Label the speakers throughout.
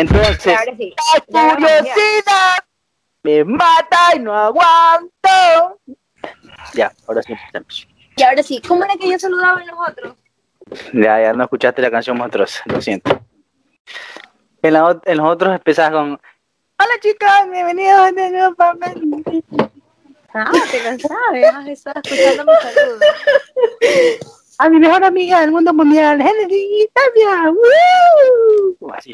Speaker 1: Entonces,
Speaker 2: sí.
Speaker 1: la curiosidad me mata y no aguanto. Ya, ahora sí empezamos.
Speaker 2: Y ahora sí, ¿cómo era que yo saludaba en los otros?
Speaker 1: Ya, ya no escuchaste la canción monstruosa, lo siento. En, la, ot- en los otros empezás con Hola chicas, bienvenidos a este nuevo papel.
Speaker 2: Ah, te lo sabes, has estado escuchando mi saludo.
Speaker 1: A mi mejor amiga del mundo mundial, Genesis Tapia. ¡Woo! Así.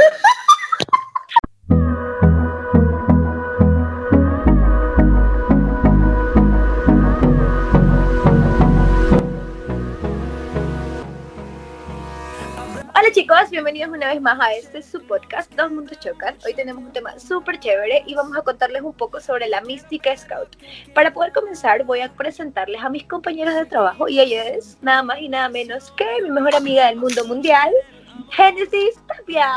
Speaker 2: Hola chicos, bienvenidos una vez más a este su podcast Dos Mundos Chocan. Hoy tenemos un tema súper chévere y vamos a contarles un poco sobre la mística scout. Para poder comenzar voy a presentarles a mis compañeros de trabajo y ella es nada más y nada menos que mi mejor amiga del mundo mundial, Genesis Tapia.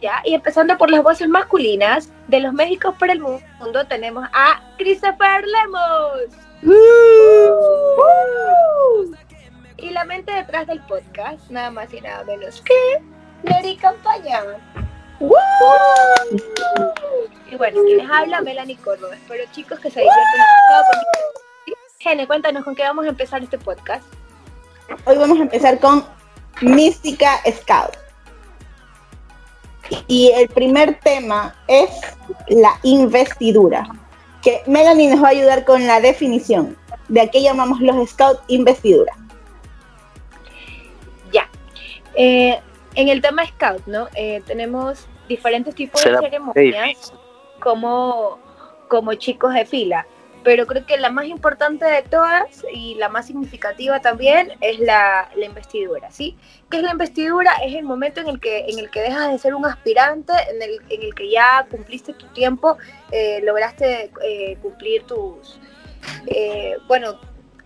Speaker 2: Ya, y empezando por las voces masculinas de los Méxicos para el mundo tenemos a Christopher Lemos. Y la mente detrás del podcast, nada más y nada menos que Neri Campaña. Y bueno, quienes habla, Melanie Córdoba. Espero chicos que se diviertan. Gene, cuéntanos con qué vamos a empezar este podcast.
Speaker 3: Hoy vamos a empezar con Mística Scout. Y el primer tema es la investidura, que Melanie nos va a ayudar con la definición. De a qué llamamos los Scout investidura.
Speaker 2: Ya. Eh, en el tema Scout, ¿no? Eh, tenemos diferentes tipos
Speaker 1: Será
Speaker 2: de ceremonias como, como chicos de fila. Pero creo que la más importante de todas y la más significativa también es la, la investidura, ¿sí? ¿Qué es la investidura? Es el momento en el que, en el que dejas de ser un aspirante, en el, en el que ya cumpliste tu tiempo, eh, lograste eh, cumplir tus... eh, bueno,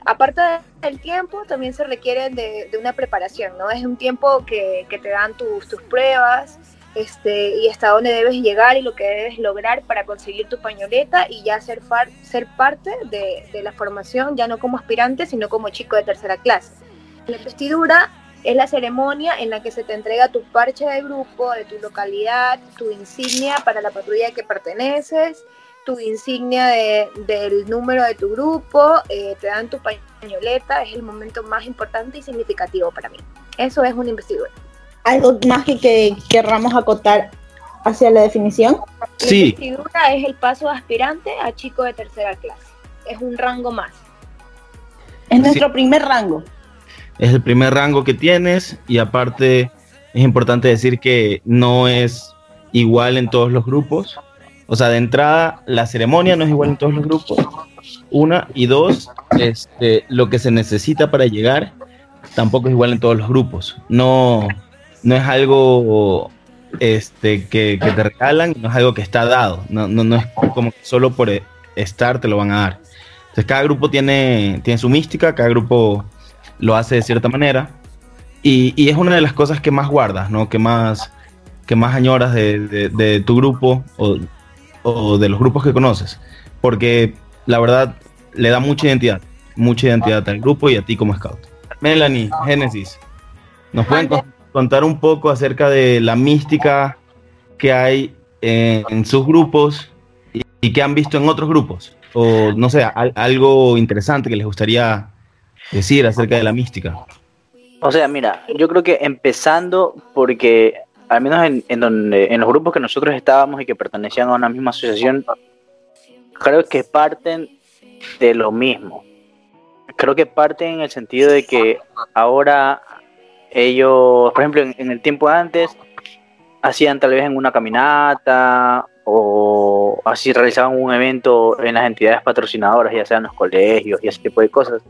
Speaker 2: aparte del tiempo, también se requiere de, de una preparación, ¿no? Es un tiempo que, que te dan tus, tus pruebas, este, y hasta dónde debes llegar y lo que debes lograr para conseguir tu pañoleta y ya ser, parte de, la formación, ya no como aspirante, sino como chico de tercera clase. La investidura es la ceremonia en la que se te entrega tu parche de grupo, de tu localidad, tu insignia para la patrulla a que perteneces, tu insignia de- del número de tu grupo, eh, te dan tu pañoleta, es el momento más importante y significativo para mí. Eso es una investidura.
Speaker 3: ¿Algo más que, que querramos acotar hacia la definición?
Speaker 2: La
Speaker 4: Sí,
Speaker 2: investidura es el paso aspirante a chico de tercera clase. Es un rango más.
Speaker 3: Es nuestro primer rango.
Speaker 4: es el primer rango que tienes y aparte es importante decir que no es igual en todos los grupos. O sea, de entrada, la ceremonia no es igual en todos los grupos. Una y dos, este, lo que se necesita para llegar tampoco es igual en todos los grupos. No, no es algo este, que, que te regalan, no es algo que está dado. No, no, no es como que solo por estar te lo van a dar. Entonces, cada grupo tiene, tiene su mística, cada grupo lo hace de cierta manera. Y, y es una de las cosas que más guardas, ¿no? Que más, que más añoras de, de- de tu grupo o, o de los grupos que conoces. Porque la verdad le da mucha identidad, mucha identidad al grupo y a ti como scout. Melanie, Génesis, ¿nos pueden con- contar un poco acerca de la mística que hay en, sus grupos y, que han visto en otros grupos? O no sé, al- algo interesante que les gustaría decir acerca de la mística.
Speaker 1: O sea, mira, yo creo que empezando porque al menos en, en donde en los grupos que nosotros estábamos y que pertenecían a una misma asociación, creo que parten de lo mismo. Creo que parten en el sentido de que ahora ellos, por ejemplo, en, el tiempo antes, hacían tal vez en una caminata o así realizaban un evento en las entidades patrocinadoras, ya sean los colegios y ese tipo de cosas.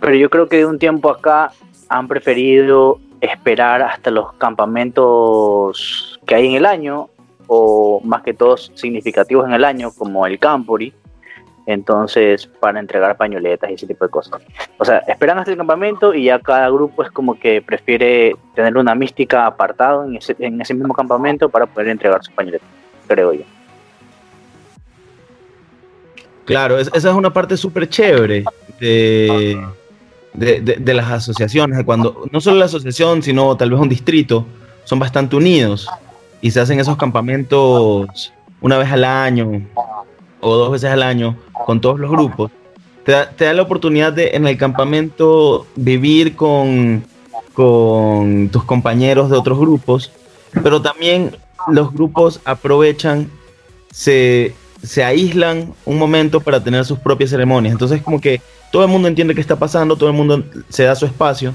Speaker 1: Pero yo creo que de un tiempo acá han preferido esperar hasta los campamentos que hay en el año, o más que todos significativos en el año, como el Campori, entonces para entregar pañoletas y ese tipo de cosas. O sea, esperan hasta el campamento y ya cada grupo es como que prefiere tener una mística apartado en ese, en ese mismo campamento para poder entregar sus pañoletas, creo yo.
Speaker 4: Claro, es- esa es una parte súper chévere de, de, de- de las asociaciones, cuando no solo la asociación, sino tal vez un distrito, son bastante unidos y se hacen esos campamentos una vez al año o dos veces al año con todos los grupos, te da, la oportunidad de en el campamento vivir con, con tus compañeros de otros grupos, pero también los grupos aprovechan, se, se aíslan un momento para tener sus propias ceremonias. Entonces como que todo el mundo entiende qué está pasando, todo el mundo se da su espacio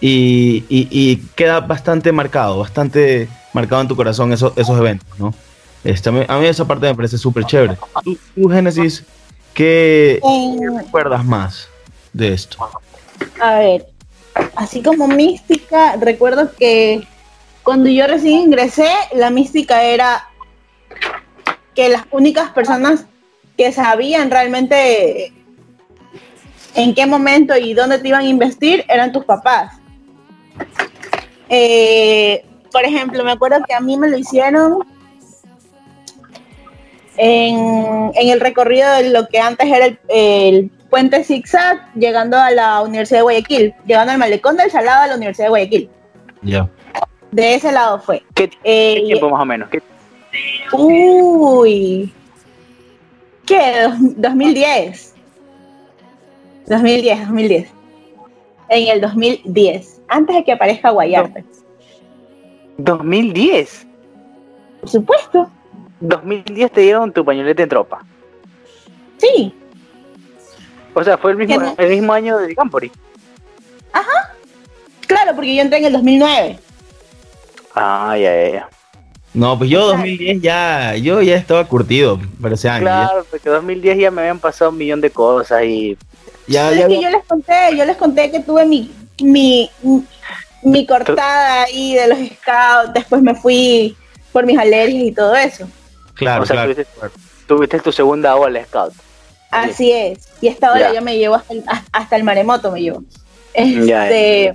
Speaker 4: y, y- y queda bastante marcado, bastante marcado en tu corazón esos, esos eventos, ¿no? Este, a, mí, a mí esa parte me parece súper chévere. Tú, tú, Génesis, ¿qué
Speaker 3: En-
Speaker 4: recuerdas más de esto?
Speaker 3: a ver, así como mística, recuerdo que cuando yo recién ingresé, la mística era que las únicas personas que sabían realmente en qué momento y dónde te iban a investir eran tus papás. Eh, por ejemplo, me acuerdo que a mí me lo hicieron en, en el recorrido de lo que antes era el, el puente zigzag, llegando a la Universidad de Guayaquil, llegando al malecón del Salado a la Universidad de Guayaquil.
Speaker 4: Ya.
Speaker 3: De ese lado fue.
Speaker 1: ¿Qué,
Speaker 3: Eh,
Speaker 1: qué tiempo más o menos? ¿Qué-
Speaker 3: Uy. ¿Qué? Dos- 2010. 2010, 2010. En el 2010. Antes de que aparezca Guayarte.
Speaker 1: 2010.
Speaker 3: Por supuesto.
Speaker 1: 2010 te dieron tu pañolete en tropa.
Speaker 3: Sí.
Speaker 1: O sea, fue el mismo, el mismo año de Campori.
Speaker 3: Claro, porque yo entré en el 2009.
Speaker 1: Ah, ya, ya, ya.
Speaker 4: No, pues yo 2010 ya, yo ya estaba curtido para ese año. ya-
Speaker 1: Claro, porque 2010 ya me habían pasado un millón de cosas y
Speaker 4: Ya,
Speaker 3: Es
Speaker 4: ya,
Speaker 3: que yo les conté, yo les conté que tuve mi, mi, mi cortada ahí de los scouts, después me fui por mis alergias y todo eso.
Speaker 4: Claro,
Speaker 1: o sea,
Speaker 4: claro.
Speaker 1: tuviste, tuviste tu segunda ola Scout.
Speaker 3: Así es. Y esta hora
Speaker 1: Ya.
Speaker 3: ya me llevo hasta el, hasta el maremoto, me llevo.
Speaker 1: Ya,
Speaker 3: Este,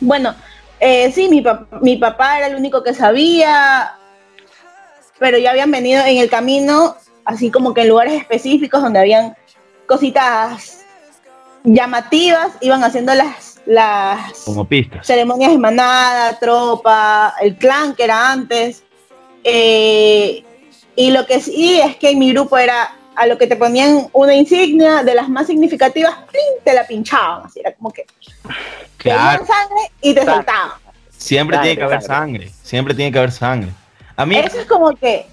Speaker 3: Bueno, eh, sí, mi, pap- mi papá era el único que sabía, pero ya habían venido en el camino, así como que en lugares específicos donde habían cositas llamativas, iban haciendo las, las
Speaker 4: Como pistas.
Speaker 3: ceremonias de manada, tropa, el clan que era antes. Eh, y lo que sí es que en mi grupo era a lo que te ponían una insignia de las más significativas, te la pinchaban. Así era como que
Speaker 4: Claro,
Speaker 3: sangre y te
Speaker 1: Sangre.
Speaker 3: soltaban.
Speaker 4: siempre
Speaker 1: Sangre,
Speaker 4: tiene que haber
Speaker 1: sangre.
Speaker 4: sangre. Siempre tiene que haber sangre. A mí,
Speaker 3: Eso es como que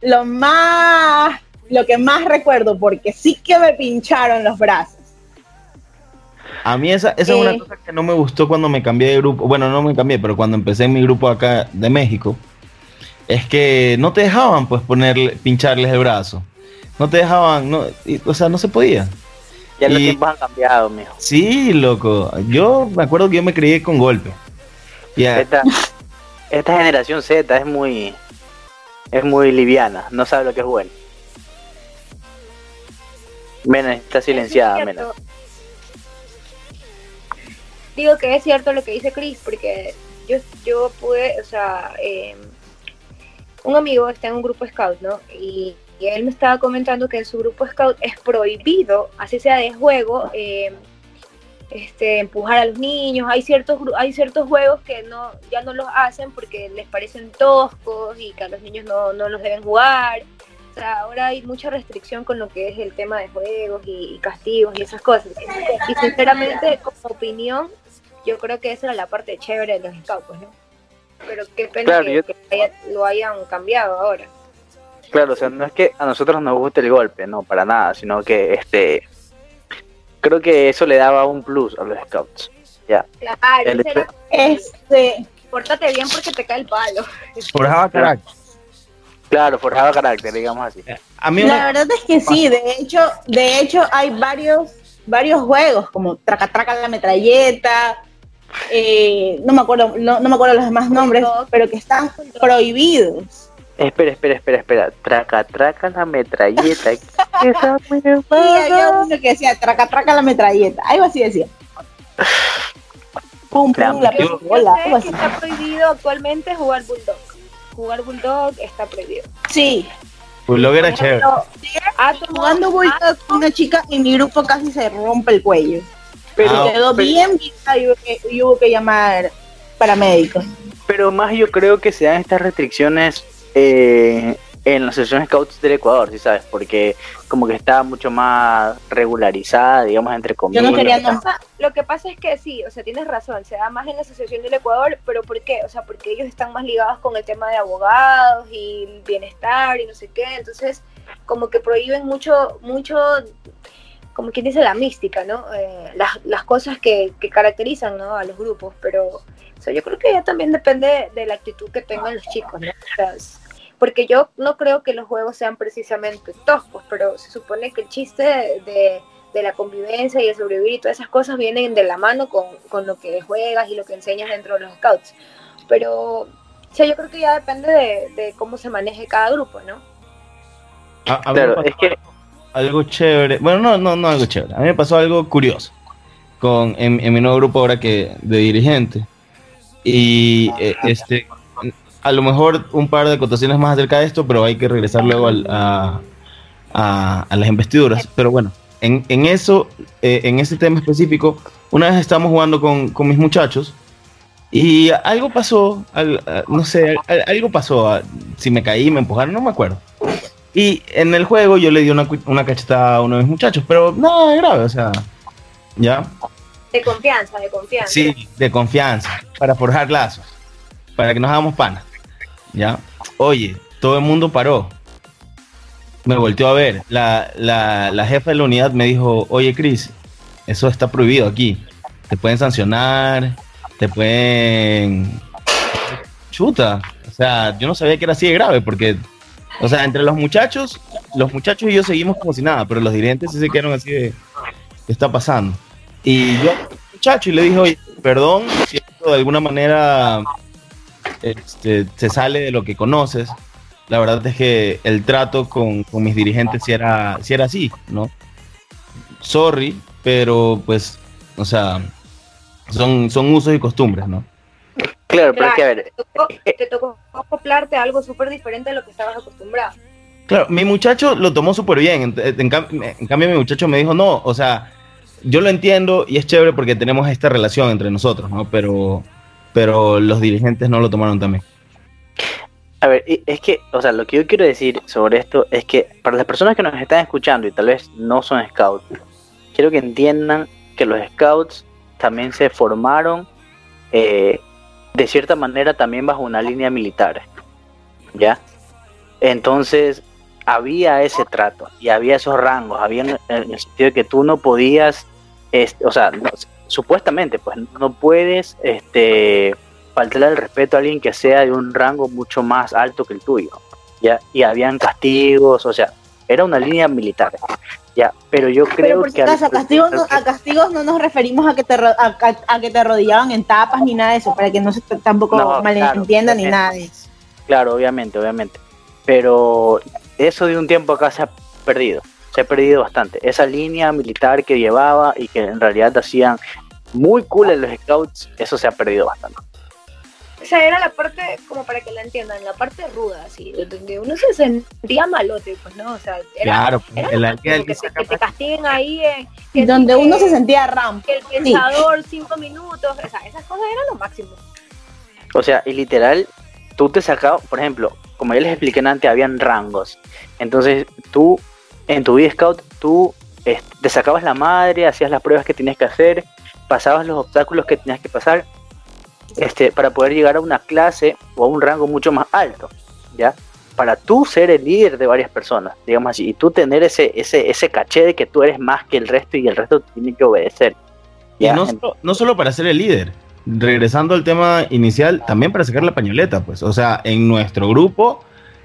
Speaker 3: lo más, lo que más recuerdo, porque sí que me pincharon los brazos.
Speaker 4: a mí esa, esa es una
Speaker 3: Eh.
Speaker 4: cosa que no me gustó cuando me cambié de grupo. Bueno, no me cambié, pero cuando empecé en mi grupo acá de México, es que no te dejaban pues ponerle, pincharles el brazo. No te dejaban, no, y- o sea, no se podía.
Speaker 1: Ya los tiempos han cambiado, mijo.
Speaker 4: Sí, loco. Yo me acuerdo que yo me crié con golpe. Ya,
Speaker 1: Esta, esta generación Z es muy es muy liviana, no sabe lo que es bueno. Mena está silenciada,
Speaker 2: es
Speaker 1: Mena.
Speaker 2: Digo que es cierto lo que dice Chris, porque yo, yo pude, o sea, eh, un amigo está en un grupo scout, ¿no? Y, y él me estaba comentando que en su grupo scout es prohibido, así sea de juego, eh, este, empujar a los niños. Hay ciertos, hay ciertos juegos que no, ya no los hacen porque les parecen toscos y que a los niños no, no los deben jugar. O sea, ahora hay mucha restricción con lo que es el tema de juegos y, y castigos y esas cosas. Y sinceramente, como opinión, yo creo que esa era la parte chévere de los scouts, pues, ¿no? Pero qué pena
Speaker 1: Claro,
Speaker 2: que,
Speaker 1: yo-
Speaker 2: que haya- lo hayan cambiado ahora.
Speaker 1: Claro, o sea, no es que a nosotros nos guste el golpe, no, para nada, sino que este creo que eso le daba un plus a los scouts. Ya.
Speaker 2: Claro,
Speaker 1: El
Speaker 2: era,
Speaker 3: Este,
Speaker 2: pórtate bien porque te cae el palo.
Speaker 4: forjaba carácter.
Speaker 1: Claro, forjaba carácter, digamos así.
Speaker 4: A mí
Speaker 3: La verdad es que sí, de hecho, de hecho hay varios, varios juegos como Traca Traca la metralleta, eh, no me acuerdo, no, no me acuerdo los demás nombres, pero que están prohibidos.
Speaker 1: Espera, espera, espera, espera. Traca, traca la metralleta. Esa
Speaker 3: Y había uno que decía Traca Traca la metralleta, algo así decía. Pum pum la pistola, algo
Speaker 2: sé
Speaker 3: así.
Speaker 2: que está prohibido actualmente jugar Bulldog. Jugar Bulldog está prohibido.
Speaker 3: Sí,
Speaker 4: Bulldog era chévere.
Speaker 3: Jugando Bulldog, una chica en mi grupo casi se rompe el cuello.
Speaker 1: Pero,
Speaker 3: Y quedó
Speaker 1: pero-
Speaker 3: bien vieja y hubo, que, y hubo que llamar paramédicos.
Speaker 1: pero más yo creo que se dan estas restricciones eh, en la Asociación Scouts del Ecuador, ¿sí sabes? Porque como que está mucho más regularizada, digamos, entre comillas.
Speaker 3: no quería
Speaker 2: Lo que,
Speaker 3: no.
Speaker 2: pasa, lo que pasa es que sí, o sea, tienes razón, se da más en la Asociación del Ecuador, pero ¿por qué? O sea, porque ellos están más ligados con el tema de abogados y bienestar y no sé qué, entonces como que prohíben mucho, mucho, como quien dice, la mística, ¿no? Eh, las, las cosas que, que caracterizan ¿no? a los grupos, pero o sea, yo creo que ya también depende de la actitud que tengan los chicos, ¿no? O sea, es- porque yo no creo que los juegos sean precisamente toscos, pero se supone que el chiste de, de- de la convivencia y el sobrevivir y todas esas cosas vienen de la mano con, con lo que juegas y lo que enseñas dentro de los scouts. Pero, o sea, yo creo que ya depende de, de cómo se maneje cada grupo, ¿no?
Speaker 4: A- a mí me
Speaker 1: Claro, es que
Speaker 4: algo chévere. Bueno, no, no, no algo chévere. A mí me pasó algo curioso con en, mi nuevo grupo ahora que de dirigente. Y eh, este a lo mejor un par de acotaciones más acerca de esto, pero hay que regresar luego al- a, a- las investiduras. Pero bueno, en, en eso, eh, en ese tema específico, una vez estábamos jugando con, con mis muchachos y algo pasó, no sé, al- algo pasó, si me caí, me empujaron, no me acuerdo. Y en el juego yo le di una, una cachetada a uno de mis muchachos, pero nada grave, o sea, ¿ya?
Speaker 2: De confianza, de confianza.
Speaker 4: Sí, de confianza, para forjar lazos, para que nos hagamos panas, ¿ya? Oye, todo el mundo paró. Me volteó a ver. La, la, la jefa de la unidad me dijo, oye, Cris, eso está prohibido aquí. Te pueden sancionar, te pueden... Chuta. O sea, yo no sabía que era así de grave, porque, o sea, entre los muchachos, los muchachos y yo seguimos como si nada, pero los dirigentes sí se quedaron así de, ¿qué está pasando? Y yo, muchacho, y le dije, oye, perdón si esto de alguna manera este, se sale de lo que conoces. La verdad es que el trato con, con mis dirigentes sí era, era así, ¿no? Sorry, pero pues, o sea, son, son usos y costumbres, ¿no?
Speaker 1: Claro, pero es que a ver,
Speaker 2: Te tocó, te tocó acoplarte a algo súper diferente a lo que estabas acostumbrado.
Speaker 4: Claro, mi muchacho lo tomó súper bien. En, en cam- en cambio, mi muchacho me dijo, no, o sea, yo lo entiendo y es chévere porque tenemos esta relación entre nosotros, ¿no? Pero, pero los dirigentes no lo tomaron también.
Speaker 1: A ver, es que, o sea, lo que yo quiero decir sobre esto es que para las personas que nos están escuchando y tal vez no son scouts, quiero que entiendan que los scouts también se formaron eh, de cierta manera también bajo una línea militar, ¿ya? Entonces había ese trato y había esos rangos, había en el sentido de que tú no podías, este, o sea, supuestamente, pues no puedes, este faltarle el respeto a alguien que sea de un rango mucho más alto que el tuyo, ¿ya? Y habían castigos, o sea, era una línea militar, ¿ya? Pero yo creo
Speaker 3: Pero por si
Speaker 1: que...
Speaker 3: a castigos, no, a castigos no nos referimos a que te a, a- a que te arrodillaban en tapas ni nada de eso, para que no se tampoco
Speaker 1: No,
Speaker 3: malentiendan
Speaker 1: claro,
Speaker 3: ni nada de eso.
Speaker 1: Claro, obviamente, obviamente. Pero eso de un tiempo acá se ha perdido, se ha perdido bastante. Esa línea militar que llevaba y que en realidad hacían muy cool en los scouts, eso se ha perdido bastante.
Speaker 2: O sea, era la parte, como para que la entiendan, la parte ruda, así, donde uno se sentía malote, pues, ¿no? O sea, era,
Speaker 4: Claro,
Speaker 2: era
Speaker 4: el
Speaker 2: que,
Speaker 4: que
Speaker 2: te, que te castiguen ahí, eh, que
Speaker 3: donde uno se sentía ram.
Speaker 2: que el pensador cinco minutos, o sea, esas cosas eran lo máximo.
Speaker 1: O sea, y literal, tú te sacabas, por ejemplo, como ya les expliqué antes, habían rangos. Entonces, tú, en tu vida scout, tú este, te sacabas la madre, hacías las pruebas que tenías que hacer, pasabas los obstáculos que tenías que pasar, este, para poder llegar a una clase o a un rango mucho más alto, ¿ya? Para tú ser el líder de varias personas, digamos así, y tú tener ese, ese, ese caché de que tú eres más que el resto y el resto tiene que obedecer.
Speaker 4: Y no solo, no solo para ser el líder, regresando al tema inicial, también para sacar la pañoleta, pues. O sea, en nuestro grupo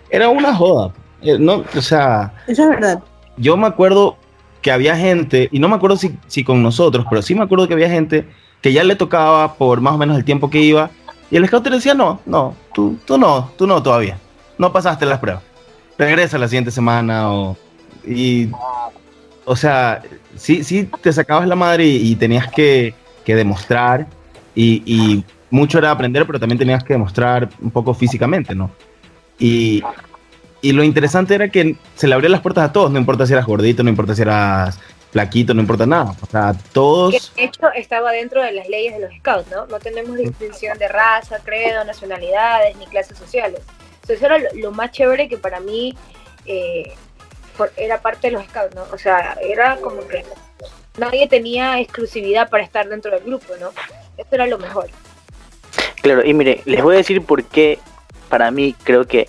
Speaker 4: era una joda. Eh, No, o sea,
Speaker 3: Eso es verdad.
Speaker 4: yo me acuerdo que había gente, y no me acuerdo si, si con nosotros, pero sí me acuerdo que había gente que ya le tocaba por más o menos el tiempo que iba, y el scout le decía, no, no, tú, tú no, tú no todavía, no pasaste las pruebas, regresa la siguiente semana, o, y, o sea, sí, sí te sacabas la madre y, y tenías que, que demostrar, y, y mucho era aprender, pero también tenías que demostrar un poco físicamente, ¿no? Y, y lo interesante era que se le abrían las puertas a todos, no importa si eras gordito, no importa si eras flaquito, no importa nada. O sea, todos...
Speaker 2: Que de hecho estaba dentro de las leyes de los scouts, ¿no? No tenemos distinción de raza, credo, nacionalidades ni clases sociales. Entonces eso era lo, más chévere que para mí eh, era parte de los scouts, ¿no? O sea, era como que nadie tenía exclusividad para estar dentro del grupo, ¿no? Eso era lo mejor.
Speaker 1: Claro, y mire, les voy a decir por qué para mí creo que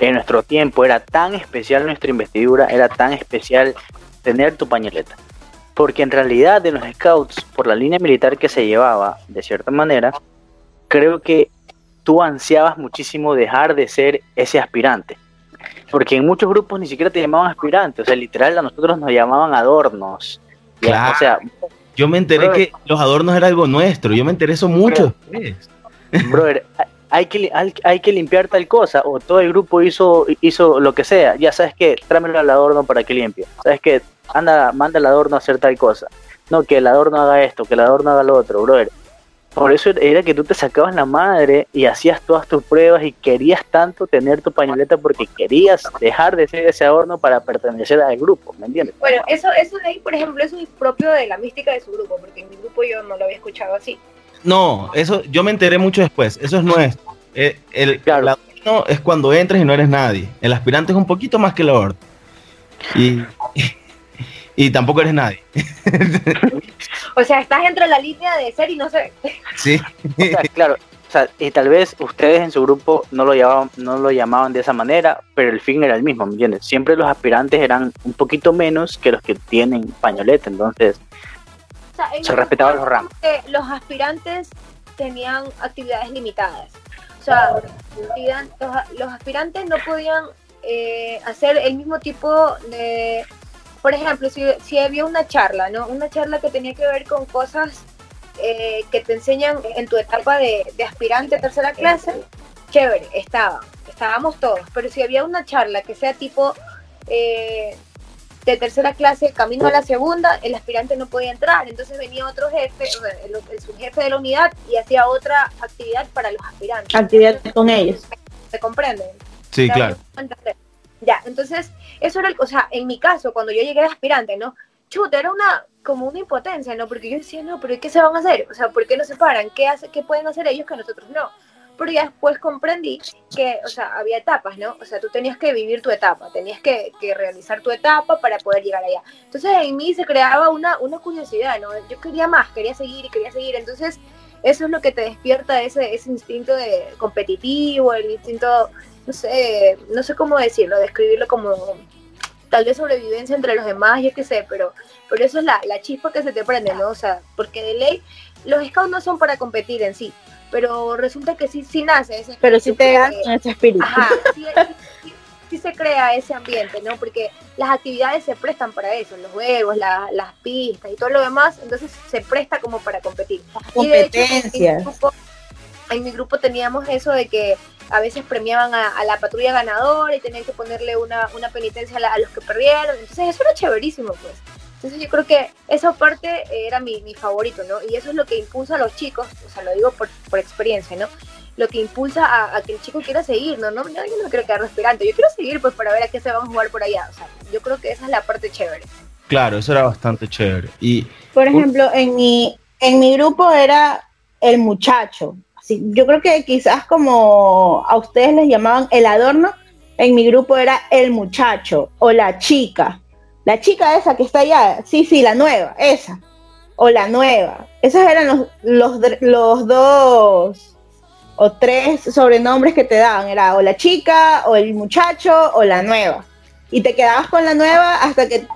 Speaker 1: en nuestro tiempo era tan especial nuestra investidura, era tan especial tener tu pañoleta. Porque en realidad de los scouts, por la línea militar que se llevaba, de cierta manera, creo que tú ansiabas muchísimo dejar de ser ese aspirante. Porque en muchos grupos ni siquiera te llamaban aspirante, o sea, literal a nosotros nos llamaban adornos.
Speaker 4: Claro.
Speaker 1: O sea,
Speaker 4: Yo me enteré que los adornos era algo nuestro, yo me enteré eso mucho
Speaker 1: brother, hay que, hay que limpiar tal cosa, o todo el grupo hizo, hizo lo que sea, ya sabes que, tráemelo al adorno para que limpie, sabes que, anda, manda el adorno a hacer tal cosa, no, que el adorno haga esto, que el adorno haga lo otro, brother. Por eso era que tú te sacabas la madre y hacías todas tus pruebas y querías tanto tener tu pañoleta porque querías dejar de ser ese adorno para pertenecer al grupo, ¿me entiendes?
Speaker 2: Bueno, eso, eso de ahí, por ejemplo, eso es propio de la mística de su grupo, porque en mi grupo yo no lo había escuchado así.
Speaker 4: No, eso yo me enteré mucho después, eso es nuestro. Eh, El,
Speaker 1: Claro.
Speaker 4: el adorno es cuando entras y no eres nadie. El aspirante es un poquito más que el adorno. Y, y tampoco eres nadie.
Speaker 2: O sea, estás entre la línea de ser y no ser.
Speaker 4: Sí.
Speaker 1: O sea, claro, o sea, y tal vez ustedes en su grupo no lo llamaban, no lo llamaban de esa manera, pero el fin era el mismo, ¿me entiendes? Siempre los aspirantes eran un poquito menos que los que tienen pañoleta, entonces,
Speaker 2: O sea, en
Speaker 1: Se respetaban los rangos.
Speaker 2: eh, los aspirantes tenían actividades limitadas. O sea, los aspirantes no podían eh, hacer el mismo tipo de... Por ejemplo, si, si había una charla, ¿no? Una charla que tenía que ver con cosas eh, que te enseñan en tu etapa de, de aspirante a tercera clase, chévere, estaban, estábamos todos. Pero si había una charla que sea tipo eh, de tercera clase, camino a la segunda, el aspirante no podía entrar. Entonces venía otro jefe, o sea, el, el subjefe de la unidad, y hacía otra actividad para los aspirantes.
Speaker 3: Actividad con ellos.
Speaker 2: ¿Se comprenden?
Speaker 4: Sí, claro.
Speaker 2: Ya, entonces, eso era, el, o sea, en mi caso, cuando yo llegué de aspirante, ¿no? Chuta, era una, como una impotencia, ¿no? Porque yo decía, no, pero ¿y ¿qué se van a hacer? O sea, ¿por qué no se paran? ¿Qué, hace, qué pueden hacer ellos que nosotros no? Pero ya después comprendí que, o sea, había etapas, ¿no? O sea, tú tenías que vivir tu etapa, tenías que, que realizar tu etapa para poder llegar allá. Entonces, en mí se creaba una, una curiosidad, ¿no? Yo quería más, quería seguir y quería seguir. Entonces, eso es lo que te despierta ese, ese instinto de competitivo, el instinto no sé, no sé cómo decirlo, describirlo como tal vez sobrevivencia entre los demás, yo qué sé, pero, pero eso es la, la chispa que se te prende, ¿no? O sea, porque de ley, los scouts no son para competir en sí, pero resulta que sí, sí nace ese
Speaker 3: Pero sí te dan ese espíritu.
Speaker 2: Ajá, sí, sí- sí se crea ese ambiente, ¿no? Porque las actividades se prestan para eso, los juegos, la- las pistas y todo lo demás, entonces se presta como para competir. Y de hecho, en mi
Speaker 3: Competencias.
Speaker 2: grupo- en mi grupo teníamos eso de que a veces premiaban a, a la patrulla ganadora y tenían que ponerle una, una penitencia a, la- a los que perdieron. Entonces eso era chéverísimo, pues. Entonces yo creo que esa parte era mi, mi favorito, ¿no? Y eso es lo que impulsa a los chicos, o sea, lo digo por, por experiencia, ¿no? Lo que impulsa a, a que el chico quiera seguir, ¿no? no yo no quiero quedar respirante, yo quiero seguir pues para ver a qué se van a jugar por allá. O sea, yo creo que esa es la parte chévere.
Speaker 4: Claro, eso era bastante chévere. Y
Speaker 3: Por ejemplo, en mi, en mi grupo era el muchacho. Así, yo creo que quizás como a ustedes les llamaban el adorno, en mi grupo era el muchacho o la chica. La chica esa que está allá, sí, sí, la nueva, esa. O la nueva. Esos eran los, los, los dos o tres sobrenombres que te daban. Era o la chica, o el muchacho, o la nueva. Y te quedabas con la nueva hasta que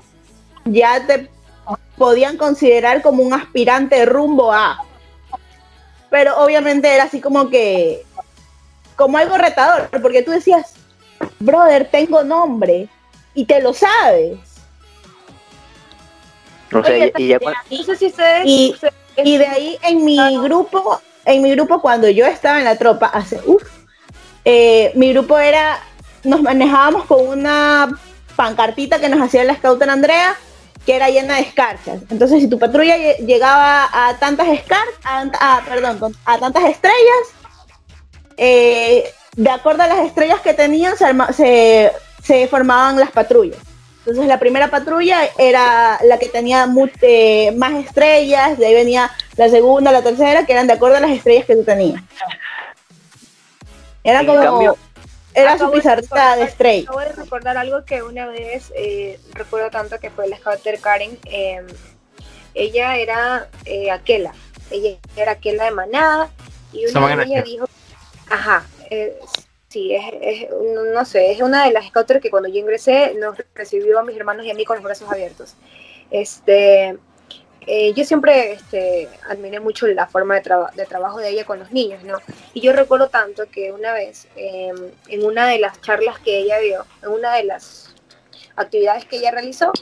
Speaker 3: ya te podían considerar como un aspirante rumbo a. Pero obviamente era así como que, como algo retador, porque tú decías, brother, tengo nombre, y te lo sabes.
Speaker 1: o sea,
Speaker 2: Oye,
Speaker 1: y, y ya cuando-
Speaker 2: No sé si ustedes...
Speaker 3: Y-
Speaker 2: ustedes-
Speaker 3: Y de ahí en mi grupo, en mi grupo cuando yo estaba en la tropa, hace, uff, mi grupo era, nos manejábamos con una pancartita que nos hacía la Scout en Andrea, que era llena de escarchas. Entonces, si tu patrulla lle- llegaba a tantas escarchas, a, perdón, con- a tantas estrellas, eh, de acuerdo a las estrellas que tenían, se, arma- se, se formaban las patrullas. Entonces la primera patrulla era la que tenía eh, más estrellas, de ahí venía la segunda, la tercera, que eran de acuerdo a las estrellas que tú tenías. Era como... era su pizarrita de estrella.
Speaker 2: Acabo de recordar algo que una vez, eh, recuerdo tanto que fue la scouter Karen, em, ella era eh, Aquela, ella era Aquela de Manada, y una vez ella dijo, ajá, eh, sí, es, no sé, es una de las scouters que cuando yo ingresé nos recibió a mis hermanos y a mí con los brazos abiertos. Este, eh, yo siempre este, admiré mucho la forma de, trabajo de ella con los niños, ¿no? Y yo recuerdo tanto que una vez, em, en una de las charlas que ella dio, en una de las actividades que ella realizó,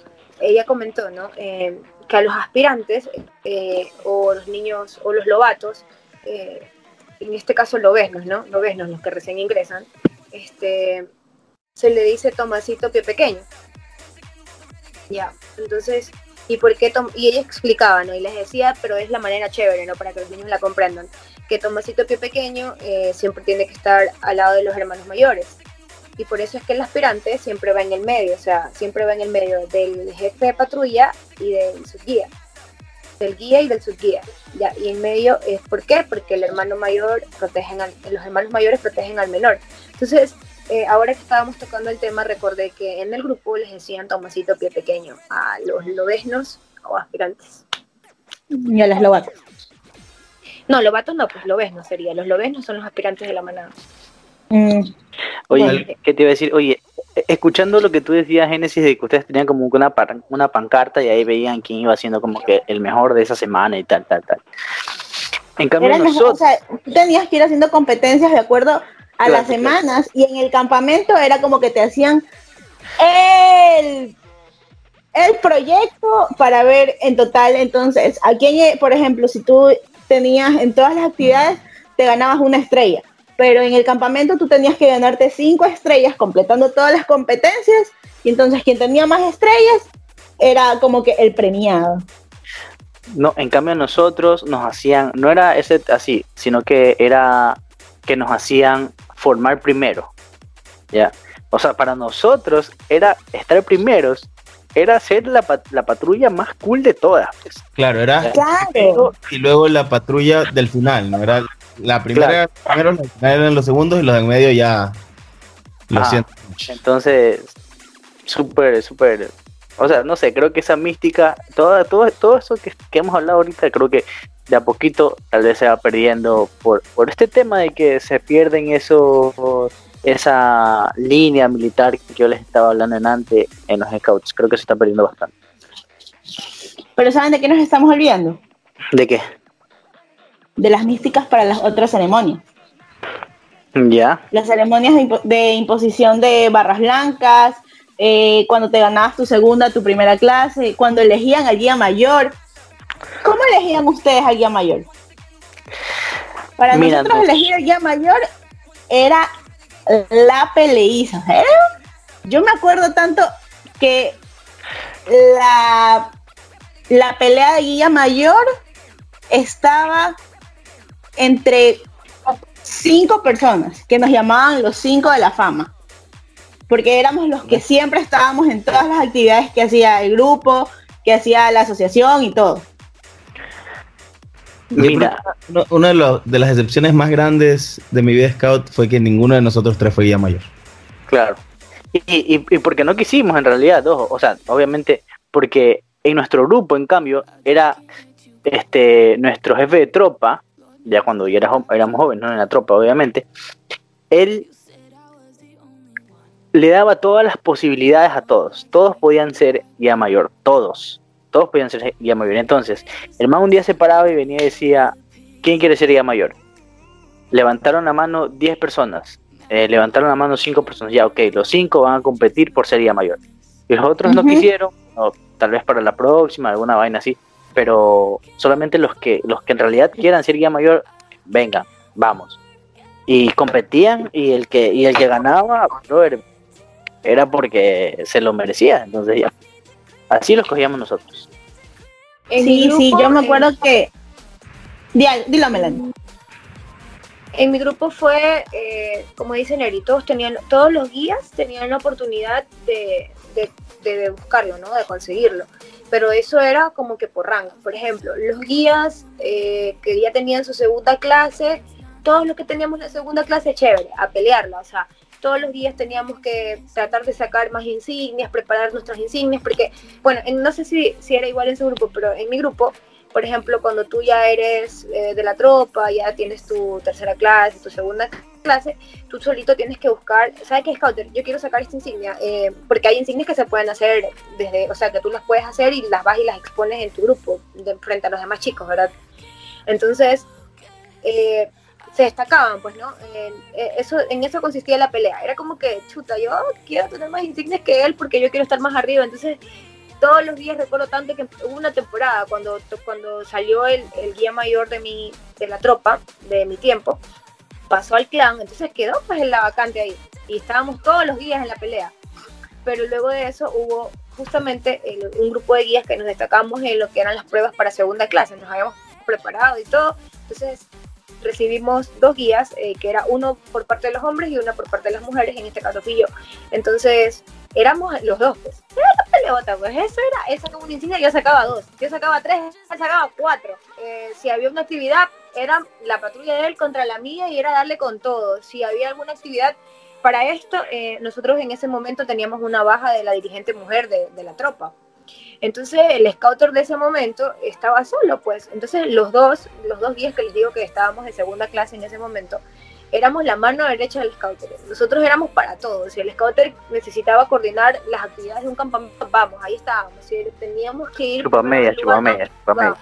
Speaker 2: ella comentó, ¿no? Em, que a los aspirantes eh, o los niños o los lobatos, eh, en este caso lobesnos, ¿no? Lobesnos, los que recién ingresan, este, se le dice Tomasito pie pequeño. Ya, entonces y por qué y ella explicaba, ¿no? Y les decía, pero es la manera chévere, ¿no? Para que los niños la comprendan, que Tomasito Pie Pequeño eh, siempre tiene que estar al lado de los hermanos mayores. Y por eso es que el aspirante siempre va en el medio, o sea, siempre va en el medio del jefe de patrulla y del subguía. Del guía y del subguía. Ya, y en medio es ¿por qué? Porque el hermano mayor protegen los hermanos mayores protegen al menor. Entonces, eh, ahora que estábamos tocando el tema, recordé que en el grupo les decían Tomasito Pie Pequeño a los lobesnos o aspirantes.
Speaker 3: Y a las lobatas.
Speaker 2: No, lobatos no, pues lobesnos sería. Los lobesnos son los aspirantes de la manada.
Speaker 1: Mm. Oye, ¿qué te iba a decir? Oye, e-, escuchando lo que tú decías, Génesis, de que ustedes tenían como una, una pancarta y ahí veían quién iba siendo como que el mejor de esa semana y tal, tal, tal.
Speaker 3: En cambio, nosotros... o sea, tú tenías que ir haciendo competencias de acuerdo a las semanas y en el campamento era como que te hacían el, el proyecto para ver en total. Entonces a quién, por ejemplo, si tú tenías en todas las actividades, te ganabas una estrella, pero en el campamento tú tenías que ganarte cinco estrellas completando todas las competencias. Y entonces quien tenía más estrellas era como que el premiado.
Speaker 1: No, en cambio nosotros nos hacían, no era ese así, sino que era que nos hacían formar primero. ¿ya? O sea, para nosotros era estar primeros, era ser la, la patrulla más cool de todas. Pues.
Speaker 4: Claro, era. Claro. Y luego la patrulla del final, ¿no? Era la primera, primero, la eran los segundos y los de en medio ya. Lo ah, siento
Speaker 1: Entonces, súper, súper. O sea, no sé, creo que esa mística, todo, todo, todo eso que, que hemos hablado ahorita, creo que de a poquito tal vez se va perdiendo por, por este tema de que se pierden eso esa línea militar que yo les estaba hablando en antes en los scouts. Creo que se está perdiendo bastante.
Speaker 3: Pero ¿saben de qué nos estamos olvidando?
Speaker 1: ¿De qué?
Speaker 3: De las místicas para las otras ceremonias.
Speaker 1: Ya.
Speaker 3: Las ceremonias de, imposición de barras blancas, eh, cuando te ganabas tu segunda, tu primera clase, cuando elegían al guía mayor, ¿Cómo elegían ustedes al guía mayor? Para nosotros elegir al guía mayor era la peleiza. ¿eh? Yo me acuerdo tanto que la, la pelea de guía mayor estaba entre cinco personas que nos llamaban los cinco de la fama. Porque éramos los que siempre estábamos en todas las actividades que hacía el grupo, que hacía la asociación y todo.
Speaker 4: Mira, una de, las excepciones más grandes de mi vida scout fue que ninguno de nosotros tres fue guía mayor.
Speaker 1: Claro. Y, y, y porque no quisimos en realidad, dos, o sea, obviamente, porque en nuestro grupo, en cambio, era este nuestro jefe de tropa, ya cuando ya éramos jóvenes, no en la tropa, obviamente, él le daba todas las posibilidades a todos. Todos podían ser guía mayor, todos todos podían ser guía mayor. Entonces, el man un día se paraba y venía y decía, ¿quién quiere ser guía mayor? Levantaron la mano 10 personas, eh, levantaron la mano 5 personas, ya, ok, los 5 van a competir por ser guía mayor. Y los otros no quisieron, o tal vez para la próxima, alguna vaina así, pero solamente los que, los que en realidad quieran ser guía mayor, vengan, vamos. Y competían y el que, y el que ganaba, era porque se lo merecía, entonces ya. Así los cogíamos nosotros.
Speaker 3: sí, sí, yo me acuerdo que... Dilo, Melanie.
Speaker 2: En mi grupo fue, eh, como dice Neri, todos, tenían, todos los guías tenían la oportunidad de, de, de buscarlo, ¿no? De conseguirlo. Pero eso era como que por rango. Por ejemplo, los guías eh, que ya tenían su segunda clase, todos los que teníamos la segunda clase, chévere, a pelearla. O sea, todos los días teníamos que tratar de sacar más insignias, preparar nuestras insignias, porque, bueno, no sé si, si era igual en su grupo, pero en mi grupo por ejemplo, cuando tú ya eres eh, de la tropa, ya tienes tu tercera clase, tu segunda clase, tú solito tienes que buscar, ¿sabes qué, Scouter? Yo quiero sacar esta insignia, eh, porque hay insignias que se pueden hacer desde, o sea, que tú las puedes hacer y las vas y las expones en tu grupo, de, frente a los demás chicos, ¿verdad? Entonces, eh, se destacaban, pues, ¿no? eso, en eso consistía la pelea. Era como que, chuta, yo quiero tener más insignias que él porque yo quiero estar más arriba. Entonces, todos los días recuerdo tanto que hubo una temporada cuando, cuando salió el, el, guía mayor de, mi, de la tropa, de mi tiempo, pasó al clan, entonces quedó pues en la vacante ahí y estábamos todos los días en la pelea. Pero luego de eso hubo justamente un grupo de guías que nos destacamos en lo que eran las pruebas para segunda clase, nos habíamos preparado y todo, entonces recibimos dos guías, eh, que era uno por parte de los hombres y una por parte de las mujeres, en este caso fui yo. Entonces éramos los dos, pues. Peleota, pues eso era, él sacaba una insignia, yo sacaba dos, yo sacaba tres, él sacaba cuatro. Eh, si había una actividad, era la patrulla de él contra la mía y era darle con todo. Si había alguna actividad para esto, eh, nosotros en ese momento teníamos una baja de la dirigente mujer de la tropa. Entonces el scouter de ese momento estaba solo, pues. Entonces los dos, los dos días que les digo que estábamos en segunda clase en ese momento, éramos la mano derecha del scouter. Nosotros éramos para todos. Si el scouter necesitaba coordinar las actividades de un campamento, vamos, ahí estábamos. Si teníamos que ir...
Speaker 1: Chupa media, chupa media, chupa media.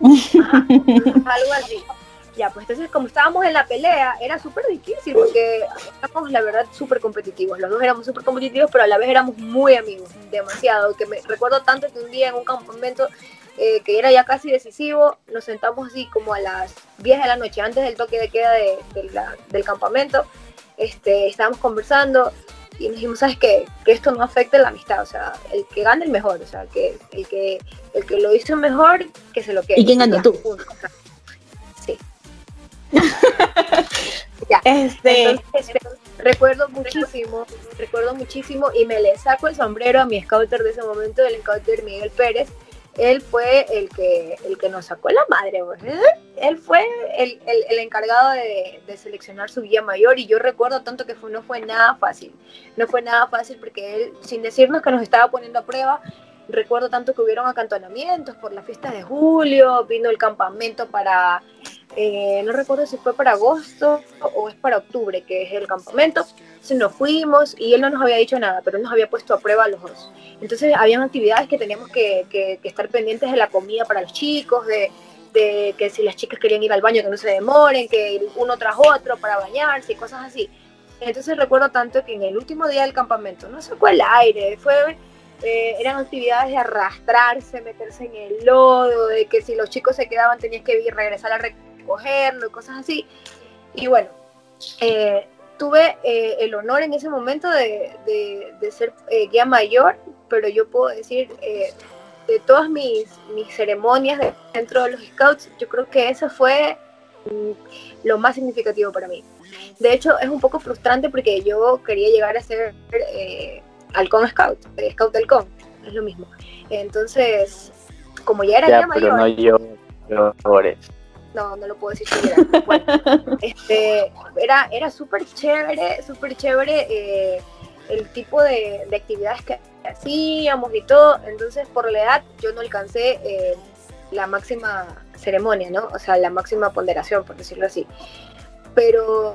Speaker 2: algo así. Ya, pues entonces como estábamos en la pelea, era súper difícil porque éramos la verdad súper competitivos. Los dos éramos súper competitivos, pero a la vez éramos muy amigos, demasiado. Que me recuerdo tanto que un día en un campamento eh, que era ya casi decisivo, nos sentamos así como a las 10 de la noche, antes del toque de queda de, del campamento. Este, estábamos conversando y nos dijimos, ¿sabes qué? Que esto no afecte la amistad, o sea, el que gane el mejor, o sea, que el que, el que lo hizo mejor, que se lo quede.
Speaker 3: ¿Y quién ganó tú?
Speaker 2: Ya. Este... recuerdo muchísimo, recuerdo muchísimo y me le saco el sombrero a mi scouter de ese momento, el scouter Miguel Pérez. Él fue el que, el que nos sacó la madre, ¿eh? él fue el, el, el encargado de, de, seleccionar su guía mayor y yo recuerdo tanto que fue, no fue nada fácil, no fue nada fácil porque él, sin decirnos que nos estaba poniendo a prueba, recuerdo tanto que hubieron acantonamientos por las fiestas de julio, vino el campamento para eh, no recuerdo si fue para agosto o es para octubre, que es el campamento. Entonces nos fuimos y él no nos había dicho nada, pero él nos había puesto a prueba a los dos. Entonces habían actividades que teníamos que, que, que estar pendientes de la comida para los chicos, de, que si las chicas querían ir al baño que no se demoren, que uno tras otro para bañarse y cosas así. Entonces recuerdo tanto que en el último día del campamento, no sé cuál aire, fue eh, eran actividades de arrastrarse, meterse en el lodo, de que si los chicos se quedaban tenías que ir, regresar a cogerlo y cosas así. Y bueno, eh, tuve eh, el honor en ese momento de, de, ser eh, guía mayor, pero yo puedo decir, de todas mis, mis ceremonias dentro de los scouts, yo creo que eso fue mm, lo más significativo para mí. De hecho, es un poco frustrante porque yo quería llegar a ser halcón scout, scout halcón, es lo mismo. Entonces, como ya era
Speaker 1: ya, pero
Speaker 2: mayor...
Speaker 1: No yo,
Speaker 2: no, no lo puedo decir era. Bueno, este, era era súper chévere, súper chévere eh, el tipo de, de, actividades que hacíamos y todo. Entonces, por la edad, yo no alcancé eh, la máxima ceremonia, ¿no? O sea, la máxima ponderación, por decirlo así. Pero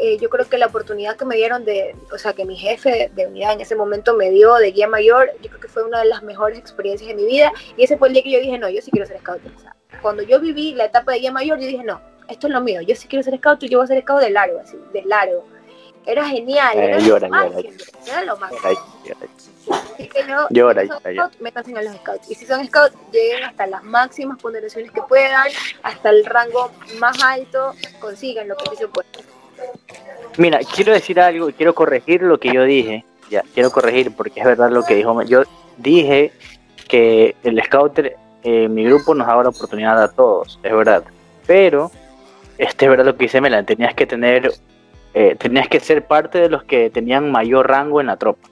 Speaker 2: eh, yo creo que la oportunidad que me dieron de, o sea, que mi jefe de unidad en ese momento me dio de guía mayor, yo creo que fue una de las mejores experiencias de mi vida. Y ese fue el día que yo dije, no, yo sí quiero ser scout. O sea, cuando yo viví la etapa de guía mayor, yo dije, no, esto es lo mío, yo sí quiero ser scout y yo voy a ser scout de largo, así, de largo. Era genial,
Speaker 1: Eh,
Speaker 2: era, lo máximo, era lo máximo. Así que no,
Speaker 1: Llora,
Speaker 2: si son
Speaker 1: llora,
Speaker 2: scouts, métanse en los scouts. Y si son scouts, lleguen hasta las máximas ponderaciones que puedan, hasta el rango más alto, consigan lo que sí se puede.
Speaker 1: Mira, quiero decir algo, y quiero corregir lo que yo dije. Ya, quiero corregir porque es verdad lo que dijo. Yo dije que el scouter, eh, mi grupo nos daba la oportunidad a todos, es verdad. Pero, este es verdad lo que dice Melan, tenías que tener, eh, tenías que ser parte de los que tenían mayor rango en la tropa.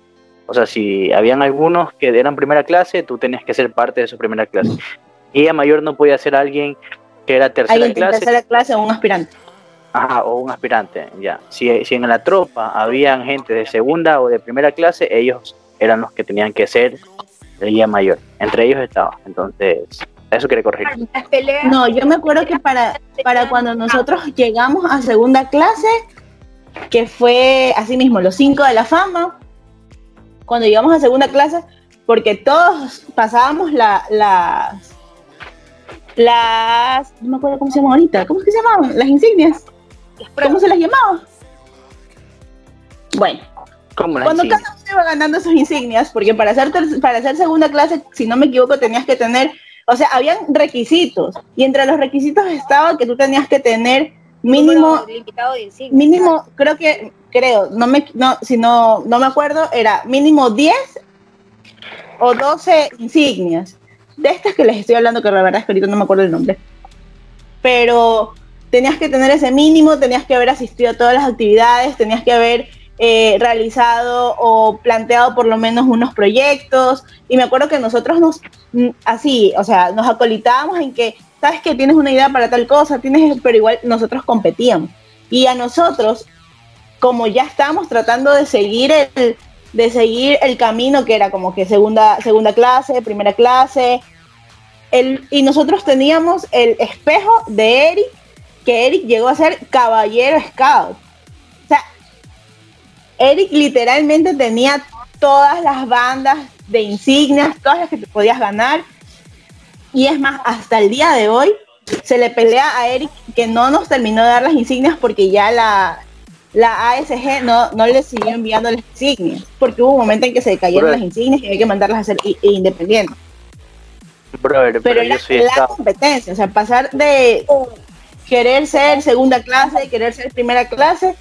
Speaker 1: O sea, si habían algunos que eran primera clase, tú tenías que ser parte de su primera clase. Y a mayor no podía ser alguien que era tercera
Speaker 3: Alguien en
Speaker 1: clase.
Speaker 3: tercera clase o un aspirante.
Speaker 1: Ajá, o un aspirante, ya. Si, si en la tropa habían gente de segunda o de primera clase, ellos eran los que tenían que ser el guía mayor. Entre ellos estaba. Entonces, eso quiere corregir.
Speaker 3: No, yo me acuerdo que para, para cuando nosotros llegamos a segunda clase, que fue así mismo, los cinco de la fama, cuando llegamos a segunda clase, porque todos pasábamos la, las, las, no me acuerdo cómo se llaman ahorita, ¿cómo es que se llamaban? Las insignias, ¿cómo se las llamaba? Bueno,
Speaker 1: ¿Cómo la
Speaker 3: cuando
Speaker 1: insignia?
Speaker 3: cada uno iba ganando sus insignias, porque para hacer, para hacer segunda clase, si no me equivoco, tenías que tener, o sea, habían requisitos, y entre los requisitos estaba que tú tenías que tener mínimo,
Speaker 2: número limitado de insignias.
Speaker 3: mínimo, creo que, creo, no me, no, si no, no me acuerdo, era mínimo 10 o 12 insignias. De estas que les estoy hablando, que la verdad es que ahorita no me acuerdo el nombre. Pero tenías que tener ese mínimo, tenías que haber asistido a todas las actividades, tenías que haber eh, realizado o planteado por lo menos unos proyectos. Y me acuerdo que nosotros nos, mm, así, o sea, nos acolitábamos en que, sabes que tienes una idea para tal cosa, tienes, pero igual nosotros competíamos. Y a nosotros, como ya estábamos tratando de seguir el, de seguir el camino que era como que segunda, segunda clase, primera clase, el, y nosotros teníamos el espejo de Eric, que Eric llegó a ser caballero scout. O sea, Eric literalmente tenía todas las bandas de insignias, todas las que te podías ganar. Y es más, hasta el día de hoy se le pelea a Eric que no nos terminó de dar las insignias porque ya la, la ASG no, no le siguió enviando las insignias. Porque hubo un momento en que se cayeron
Speaker 1: Brother.
Speaker 3: las insignias y había que mandarlas a i- independientes.
Speaker 1: Brother, pero,
Speaker 3: era la
Speaker 1: scout.
Speaker 3: competencia, o sea, pasar de querer ser segunda clase, querer ser primera clase,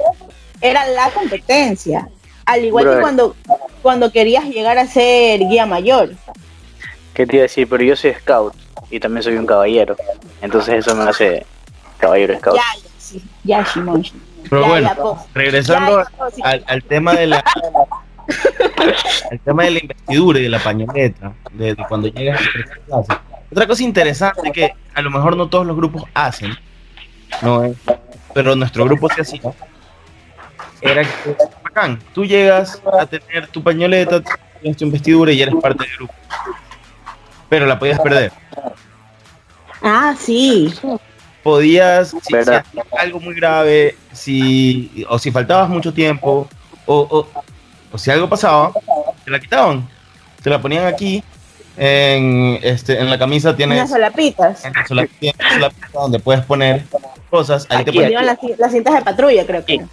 Speaker 3: era la competencia. Al igual que cuando, cuando querías llegar a ser guía mayor.
Speaker 1: ¿Qué te iba a decir? Pero yo soy scout y también soy un caballero. Entonces eso me hace caballero scout.
Speaker 3: Ya, ya, sí, ya, Shimon.
Speaker 4: Pero
Speaker 3: Ya,
Speaker 4: bueno,
Speaker 3: ya,
Speaker 4: regresando
Speaker 3: Ya, ya,
Speaker 4: al, al tema de la al tema de la investidura y de la pañoleta, de, de cuando llegas a tercera clase. Otra cosa interesante que a lo mejor no todos los grupos hacen, no es, pero nuestro grupo se hacía, era que bacán, tú llegas a tener tu pañoleta, tienes tu investidura y eres parte del grupo. Pero la podías perder.
Speaker 3: Ah, sí.
Speaker 4: Podías, si, si algo muy grave, si, o si faltabas mucho tiempo, o, o, o si algo pasaba, te la quitaban. Te la ponían aquí, en, este, en la camisa tienes
Speaker 3: Unas solapitas.
Speaker 4: en la solapita donde puedes poner cosas. Ahí te
Speaker 1: Aquí,
Speaker 4: pones,
Speaker 3: Ponían las, las cintas de patrulla, creo que.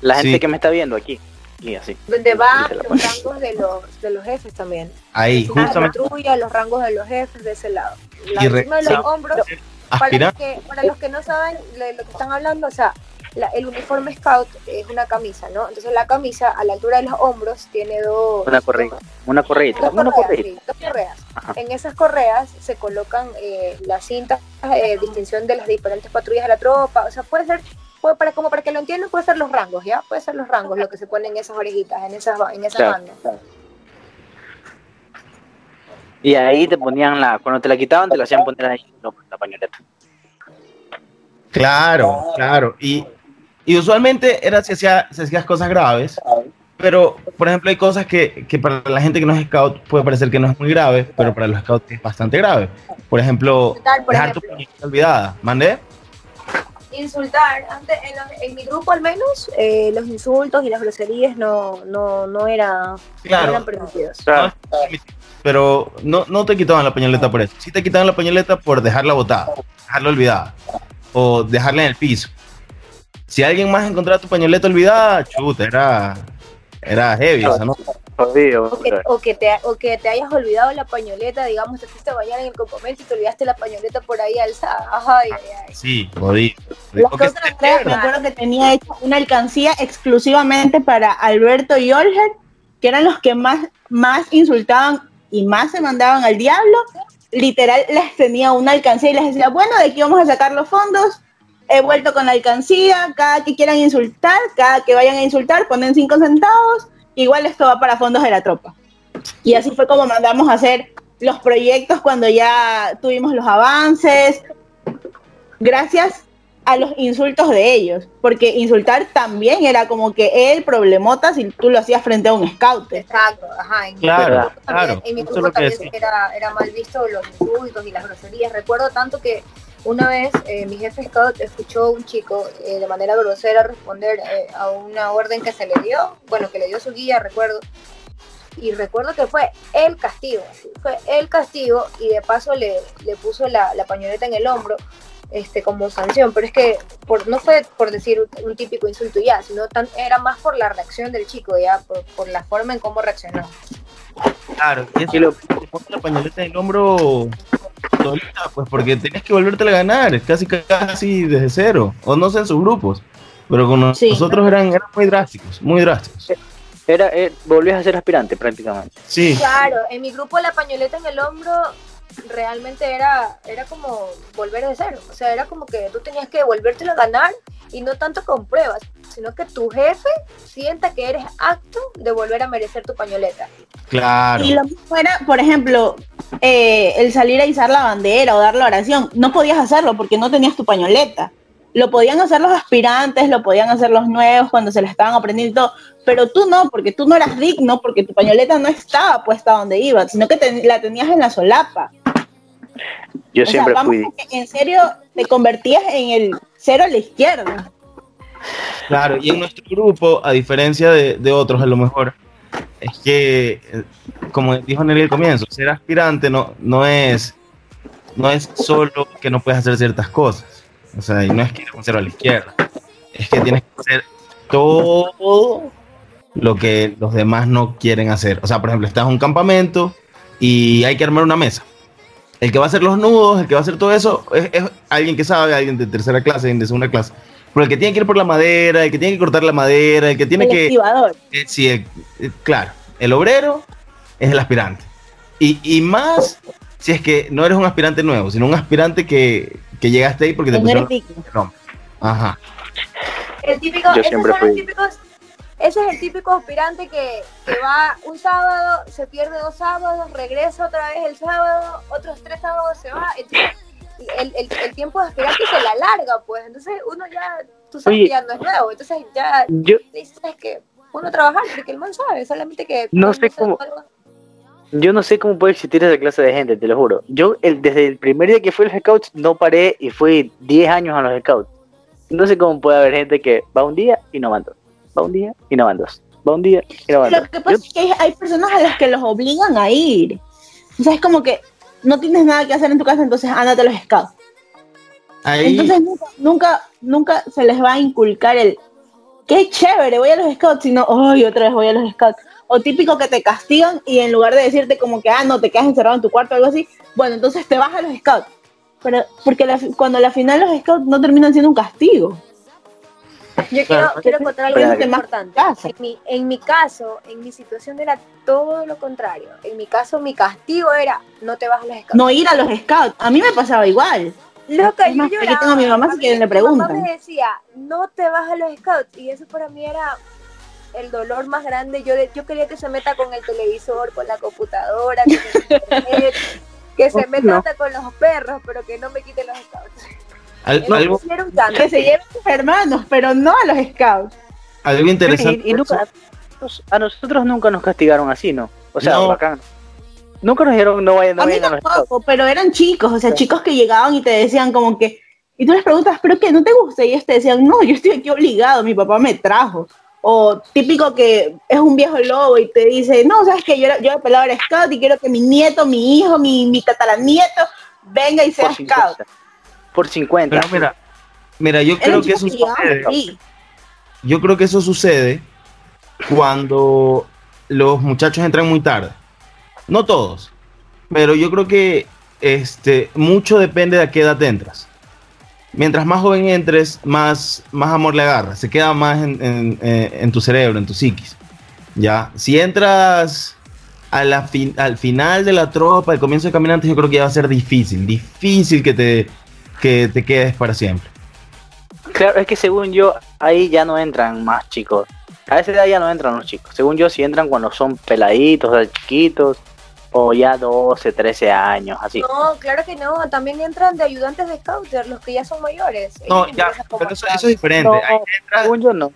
Speaker 1: La gente
Speaker 4: Sí.
Speaker 1: que me está viendo aquí. Y así.
Speaker 2: Donde van
Speaker 1: la
Speaker 2: los rangos de los, de los jefes también.
Speaker 4: ahí,
Speaker 2: La
Speaker 4: justamente,
Speaker 2: patrulla, los rangos de los jefes de ese lado. La
Speaker 4: Y
Speaker 2: encima de los
Speaker 4: re-
Speaker 2: para los, que, para los que no saben de lo que están hablando, o sea, la- el uniforme scout es una camisa, ¿no? Entonces la camisa a la altura de los hombros tiene dos,
Speaker 1: Una correa. Una correita.
Speaker 2: dos
Speaker 1: Una
Speaker 2: correas,
Speaker 1: correita.
Speaker 2: sí, dos correas.
Speaker 1: Ajá.
Speaker 2: En esas correas se colocan eh, las cintas de distinción de las diferentes patrullas de la tropa. O sea, puede ser, puede, para, como para que lo entiendan, puede ser los rangos, ¿ya? Puede ser los rangos, lo que se pone en esas orejitas, en esas, en esas
Speaker 1: Claro.
Speaker 2: bandas.
Speaker 1: Y ahí te ponían la. Cuando te la quitaban, te la hacían poner ahí no, la pañoleta.
Speaker 4: Claro, claro. Y, y usualmente era si hacía, si hacías cosas graves, pero por ejemplo hay cosas que, que para la gente que no es scout puede parecer que no es muy grave, pero para los scouts es bastante grave. Por ejemplo,
Speaker 2: Tal, por
Speaker 4: dejar tu pañoleta olvidada. ¿Mandé?
Speaker 2: Insultar, antes, en, los- en mi grupo al menos, eh, los insultos y las groserías no, no, no, era, no
Speaker 4: Claro.
Speaker 2: eran permitidos.
Speaker 1: Claro.
Speaker 4: Pero no, no te quitaban la pañoleta por eso. Sí te quitaban la pañoleta por dejarla botada, dejarla olvidada o dejarla en el piso. Si alguien más encontraba tu pañoleta olvidada, chuta, era, era heavy, o sea, ¿no?
Speaker 1: Jodido,
Speaker 2: O que, o, que te, o que te hayas olvidado la pañoleta, digamos, te fuiste a bañar en el campamento y te olvidaste la pañoleta por ahí alzada. Ay, ay, ay.
Speaker 4: Sí, jodido.
Speaker 3: Las tres, me acuerdo que tenía hecha una alcancía exclusivamente para Alberto y Olger, que eran los que más, más insultaban y más se mandaban al diablo. Literal, les tenía una alcancía y les decía, bueno, de aquí vamos a sacar los fondos. He vuelto con la alcancía, cada que quieran insultar, cada que vayan a insultar, ponen cinco centavos. Igual esto va para fondos de la tropa. Y así fue como mandamos a hacer los proyectos cuando ya tuvimos los avances. Gracias a los insultos de ellos, porque insultar también era como que el problemota si tú lo hacías frente a un scout.
Speaker 2: Exacto, ajá. En
Speaker 4: Claro,
Speaker 2: mi grupo también-
Speaker 4: claro,
Speaker 2: En mi grupo también era, era mal visto los insultos y las groserías. Recuerdo tanto que una vez eh, mi jefe scout escuchó a un chico eh, de manera grosera responder eh, a una orden que se le dio, bueno, que le dio su guía, recuerdo. Y recuerdo que fue el castigo, fue el castigo y de paso le, le puso la, la pañoleta en el hombro este, como sanción, pero es que por, no fue por decir un, un típico insulto ya, sino tan, era más por la reacción del chico, ya, por, por la forma en cómo reaccionó.
Speaker 4: Claro, y eso
Speaker 1: Y lo-
Speaker 4: la pañoleta en el hombro solita, pues porque tenías que volverte a ganar, casi casi desde cero, o no sé en sus grupos, pero con
Speaker 3: Sí.
Speaker 4: nosotros eran, eran muy drásticos, muy drásticos.
Speaker 1: Era, eh, volvías a ser aspirante prácticamente.
Speaker 4: Sí,
Speaker 2: Claro, en mi grupo la pañoleta en el hombro realmente era, era como volver de cero. O sea, era como que tú tenías que volvértelo a ganar y no tanto con pruebas, sino que tu jefe sienta que eres apto de volver a merecer tu pañoleta.
Speaker 4: claro.
Speaker 3: Y lo mismo era, por ejemplo, eh, el salir a izar la bandera o dar la oración. No podías hacerlo porque no tenías tu pañoleta. Lo podían hacer los aspirantes, lo podían hacer los nuevos cuando se la estaban aprendiendo y todo, pero tú no, porque tú no eras digno, porque tu pañoleta no estaba puesta donde iba, sino que te- la tenías en la solapa.
Speaker 1: Yo
Speaker 3: O sea,
Speaker 1: siempre
Speaker 3: vamos
Speaker 1: fui.
Speaker 3: a que en serio te convertías en el cero a la izquierda.
Speaker 4: Claro, y en nuestro grupo, a diferencia de, de otros a lo mejor, es que, eh, como dijo Nelly al comienzo, ser aspirante no, no, es, no es solo que no puedes hacer ciertas cosas. O sea, y no es que eres un cero a la izquierda. Es que tienes que hacer todo lo que los demás no quieren hacer. O sea, por ejemplo, estás en un campamento y hay que armar una mesa. El que va a hacer los nudos, el que va a hacer todo eso, es, es alguien que sabe, alguien de tercera clase, alguien de segunda clase. Pero el que tiene que ir por la madera, el que tiene que cortar la madera, el que tiene
Speaker 3: el
Speaker 4: que...
Speaker 3: activador.
Speaker 4: eh, sí, eh, eh, claro, el obrero es el aspirante. Y, y más si es que no eres un aspirante nuevo, sino un aspirante que, que llegaste ahí porque te
Speaker 3: que no eres
Speaker 4: pusieron el nombre. Ajá.
Speaker 2: El típico,
Speaker 1: Yo
Speaker 2: esos
Speaker 1: siempre
Speaker 2: son los
Speaker 1: fui.
Speaker 2: típicos, ese es el típico aspirante que, que va un sábado, se pierde dos sábados, regresa otra vez el sábado, otros tres sábados se va. Entonces, el, el, el tiempo de aspirante se la larga, pues. Entonces uno ya, tú sabes
Speaker 1: Oye.
Speaker 2: que ya no es nuevo. Entonces ya
Speaker 1: Yo,
Speaker 2: dices que uno trabajar, porque el man sabe, solamente que.
Speaker 1: No sé cómo- yo no sé cómo puede existir esa clase de gente, te lo juro. Yo el, desde el primer día que fui a los scouts no paré y fui 10 años a los scouts. No sé cómo puede haber gente que va un día y no van dos. Va un día y no van dos. Va un día y no van dos.
Speaker 3: Lo que pasa es que hay, personas a las que los obligan a ir. O sea, es como que no tienes nada que hacer en tu casa, entonces ándate a los scouts.
Speaker 4: Ahí,
Speaker 3: Entonces nunca, nunca, nunca se les va a inculcar el qué chévere, voy a los scouts, sino, ay, otra vez voy a los scouts. O típico que te castigan y en lugar de decirte como que, ah, no, te quedas encerrado en tu cuarto o algo así, bueno, entonces te vas a los scouts. Pero, porque la- cuando al final los scouts no terminan siendo un castigo.
Speaker 2: Yo
Speaker 4: Claro.
Speaker 2: quiero, quiero contar algo muy importante. En mi, en mi caso, en mi situación era todo lo contrario. En mi caso, mi castigo era no te vas a los scouts.
Speaker 3: No ir a los scouts. A mí me pasaba igual.
Speaker 2: Loca,
Speaker 3: Es
Speaker 2: yo
Speaker 3: más, aquí
Speaker 2: lloraba.
Speaker 3: tengo a mi mamá, si quieren le
Speaker 2: Mi mamá
Speaker 3: preguntan.
Speaker 2: me decía, no te vas a los scouts. Y eso para mí era el dolor más grande. Yo, yo quería que se meta con el televisor, con la computadora, con el internet, que se meta
Speaker 1: No.
Speaker 2: hasta con los perros, pero que no me quite los scouts.
Speaker 4: Al- algo.
Speaker 3: Que se lleven sus hermanos, pero no a los scouts.
Speaker 4: algo interesante.
Speaker 1: Y, y nunca, a nosotros nunca nos castigaron así, ¿no? O sea,
Speaker 4: No.
Speaker 1: bacán. Nunca nos dijeron no vayan, no
Speaker 3: A mí
Speaker 1: vayan a los scouts.
Speaker 3: tampoco, pero eran chicos, o sea,
Speaker 1: Sí.
Speaker 3: chicos que llegaban y te decían como que, y tú les preguntas, ¿pero qué? ¿No te gusta? Y ellos te decían, no, yo estoy aquí obligado, mi papá me trajo. O típico que es un viejo lobo y te dice, no, sabes que yo, era- yo he pelado era scout y quiero que mi nieto, mi hijo, mi, mi tataranieto venga y sea
Speaker 1: Por
Speaker 3: scout.
Speaker 1: 50. Por 50.
Speaker 4: Pero mira, mira, yo creo que eso sucede. Yo creo que eso sucede cuando los muchachos entran muy tarde. No todos, pero yo creo que este, mucho depende de a qué edad entras. Mientras más joven entres, más, más amor le agarras, se queda más en, en- eh, en tu cerebro, en tu psiquis. ¿ya? Si entras a la fin- al final de la tropa, al comienzo de caminantes, yo creo que ya va a ser difícil, difícil que te, que te quedes para siempre.
Speaker 1: Claro, es que según yo, ahí ya no entran más chicos. A esa edad ya no entran los chicos. Según yo, si entran cuando son peladitos, o sea, chiquitos, o ya 12, 13 años, así.
Speaker 2: No, claro que no. También entran de ayudantes de scouter, los que ya son mayores.
Speaker 4: No,
Speaker 2: Ellos
Speaker 4: ya, pero eso, eso es diferente.
Speaker 1: No,
Speaker 4: entra-
Speaker 1: según yo, no.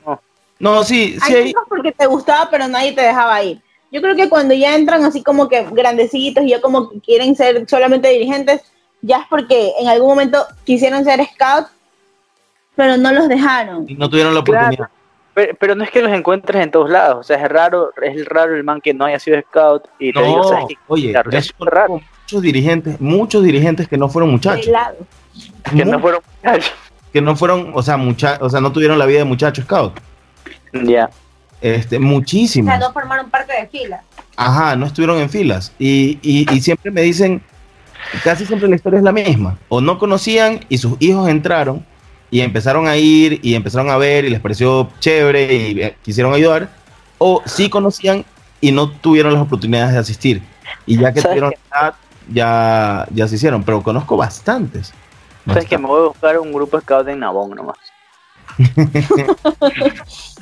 Speaker 4: no, sí, sí,
Speaker 3: Hay
Speaker 4: hay-
Speaker 3: chicos porque te gustaba, pero nadie te dejaba ir. Yo creo que cuando ya entran así como que grandecitos y ya como que quieren ser solamente dirigentes, ya es porque en algún momento quisieron ser scouts, pero no los dejaron.
Speaker 4: no tuvieron la
Speaker 1: Claro.
Speaker 4: oportunidad.
Speaker 1: Pero, pero no es que los encuentres en todos lados. O sea, es raro, es raro el man que no haya sido scout. Y te
Speaker 4: No,
Speaker 1: digo, ¿sabes qué?
Speaker 4: oye,
Speaker 1: Claro, es raro.
Speaker 4: muchos dirigentes, muchos dirigentes que no fueron muchachos.
Speaker 1: Que no fueron muchachos.
Speaker 4: que no fueron, o sea, mucha, o sea, no tuvieron la vida de muchachos scout.
Speaker 1: Ya.
Speaker 4: Este,
Speaker 2: O
Speaker 4: muchísimos.
Speaker 2: sea, no formaron parte de fila.
Speaker 4: Ajá, no estuvieron en filas. Y, y, y siempre me dicen, casi siempre la historia es la misma. O no conocían y sus hijos entraron y empezaron a ir y empezaron a ver y les pareció chévere y eh, quisieron ayudar. O sí conocían y no tuvieron las oportunidades de asistir. Y ya que
Speaker 1: ¿Sabes
Speaker 4: tuvieron edad, ya, ya se hicieron. Pero conozco bastantes.
Speaker 1: Sabes que me voy a buscar un grupo scout en Nabón nomás.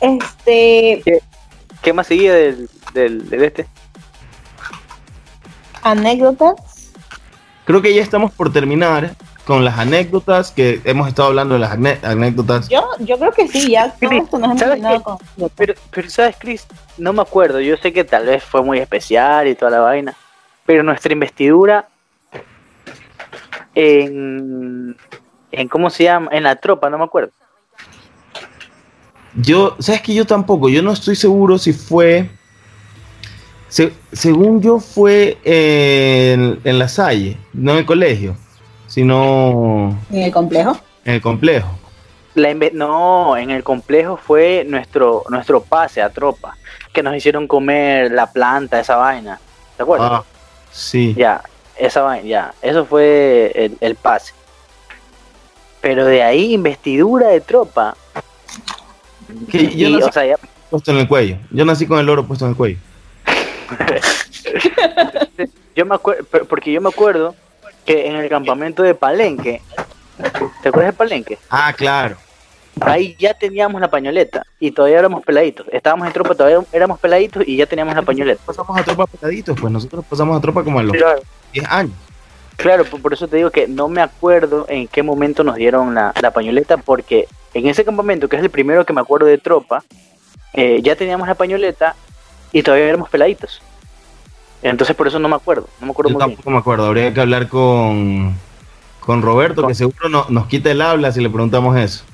Speaker 3: Este,
Speaker 1: ¿Qué más seguía del, del, del este?
Speaker 3: Anécdotas.
Speaker 4: Creo que ya estamos por terminar con las anécdotas que hemos estado hablando de las anécdotas.
Speaker 3: Yo, yo creo que sí, ya todo
Speaker 1: Chris,
Speaker 3: esto nos hemos
Speaker 1: ¿sabes
Speaker 3: terminado
Speaker 1: qué?
Speaker 3: con
Speaker 1: Pero, pero ¿sabes, Chris? No me acuerdo. Yo sé que tal vez fue muy especial y toda la vaina. Pero nuestra investidura en, en ¿cómo se llama? En la tropa, no me acuerdo.
Speaker 4: Yo, sabes que yo tampoco, yo no estoy seguro si fue, se- según yo fue en, en la Salle, no en el colegio, sino
Speaker 3: en el complejo.
Speaker 4: en el complejo.
Speaker 1: La no, en el complejo fue nuestro nuestro pase a tropa, que nos hicieron comer la planta, esa vaina. ¿Te acuerdas?
Speaker 4: Ah, sí.
Speaker 1: Ya, esa vaina, ya. Eso fue el, el pase. Pero de ahí, investidura de tropa.
Speaker 4: Que yo
Speaker 1: Y,
Speaker 4: nací
Speaker 1: o sea, ya-
Speaker 4: puesto en el cuello. Yo nací con el oro puesto en el cuello.
Speaker 1: yo me acuerdo, porque yo me acuerdo que en el campamento de Palenque, ¿te acuerdas de Palenque?
Speaker 4: Ah, claro.
Speaker 1: Ahí ya teníamos la pañoleta y todavía éramos peladitos. Estábamos en tropa, todavía éramos peladitos y ya teníamos la pañoleta.
Speaker 4: Pasamos a tropa peladitos, pues nosotros pasamos a tropa como a los
Speaker 1: Claro,
Speaker 4: 10 años.
Speaker 1: claro por, eso te digo que no me acuerdo en qué momento nos dieron la, la pañoleta, porque en ese campamento, que es el primero que me acuerdo de tropa, eh, ya teníamos la pañoleta y todavía éramos peladitos. Entonces por eso no me acuerdo, no me acuerdo
Speaker 4: Yo
Speaker 1: muy bien.
Speaker 4: tampoco me acuerdo, habría que hablar con, con Roberto, que seguro no- nos quita el habla si le preguntamos eso.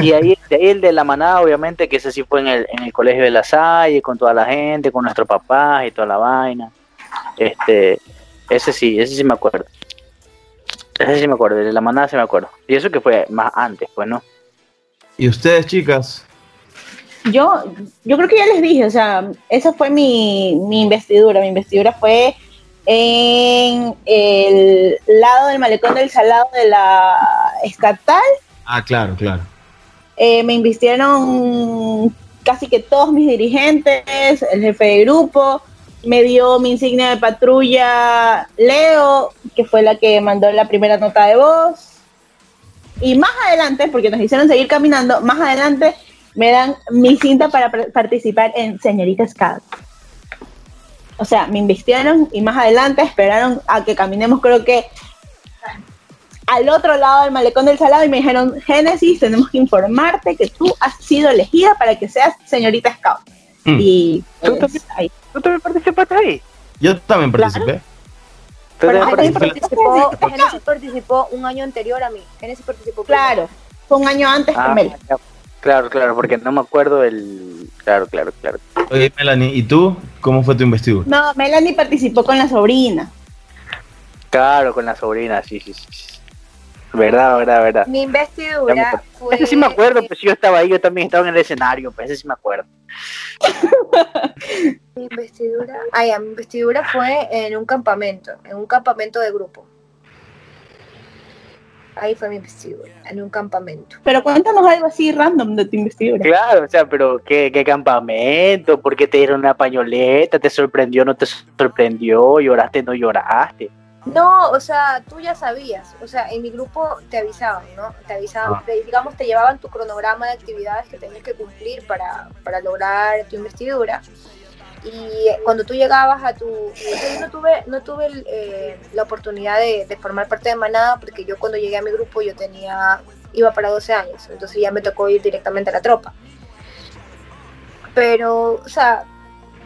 Speaker 1: Y ahí, de ahí el de la manada, obviamente, que ese sí fue en el, en el colegio de la Salle, con toda la gente, con nuestros papás y toda la vaina. Este, ese sí, ese sí me acuerdo. Ese sí me acuerdo, el de la manada sí me acuerdo. Y eso que fue más antes, pues, ¿no?
Speaker 4: ¿Y ustedes, chicas?
Speaker 3: Yo, yo creo que ya les dije, o sea, esa fue mi, mi investidura. Mi investidura fue en el lado del malecón del salado de la estatal.
Speaker 4: Ah, claro, claro.
Speaker 3: Eh, me invistieron casi que todos mis dirigentes, el jefe de grupo, me dio mi insignia de patrulla Leo, que fue la que mandó la primera nota de voz. Y más adelante, porque nos hicieron seguir caminando, más adelante me dan mi cinta para participar en Señorita Scout. O sea, me invistieron y más adelante esperaron a que caminemos, creo que al otro lado del malecón del salado y me dijeron, Génesis, tenemos que informarte que tú has sido elegida para que seas señorita Scout.
Speaker 4: Mm.
Speaker 3: Y
Speaker 1: ¿Tú
Speaker 3: pues, ahí.
Speaker 1: ¿Tú también participaste ahí?
Speaker 4: Yo también participé.
Speaker 1: ¿Tú
Speaker 3: Pero?
Speaker 2: Participó,
Speaker 3: Acá.
Speaker 2: Genesis participó un año anterior a mí. Genesis participó.
Speaker 3: Claro, fue un año antes
Speaker 1: Ah,
Speaker 3: que Mel.
Speaker 1: Claro, claro, porque no me acuerdo el... Claro, claro, claro.
Speaker 4: Oye, Melanie, ¿y tú? ¿Cómo fue tu investidura?
Speaker 3: No, Melanie participó con la sobrina.
Speaker 1: Claro, con la sobrina, sí, sí, sí. Verdad, verdad, verdad.
Speaker 2: Mi investidura fue.
Speaker 1: Ese sí me acuerdo, pues yo estaba ahí, yo también estaba en el escenario, pues ese sí me acuerdo.
Speaker 2: Mi investidura. Ah, ya, mi investidura fue en un campamento, en un campamento de grupo. Ahí fue mi investidura, en un campamento.
Speaker 3: Pero cuéntanos algo así random de tu investidura.
Speaker 1: Claro, o sea, pero ¿qué, qué campamento? ¿Por qué te dieron una pañoleta? ¿Te sorprendió no te sorprendió? ¿Lloraste no lloraste?
Speaker 2: No, o sea, tú ya sabías, o sea, en mi grupo te avisaban, ¿no? Te avisaban,
Speaker 4: Ah.
Speaker 2: te- digamos, te llevaban tu cronograma de actividades que tenías que cumplir para, para lograr tu investidura. Y cuando tú llegabas a tu... yo no tuve, no tuve eh, la oportunidad de, de formar parte de Manada porque yo cuando llegué a mi grupo yo tenía... iba para 12 años, entonces ya me tocó ir directamente a la tropa. Pero, o sea...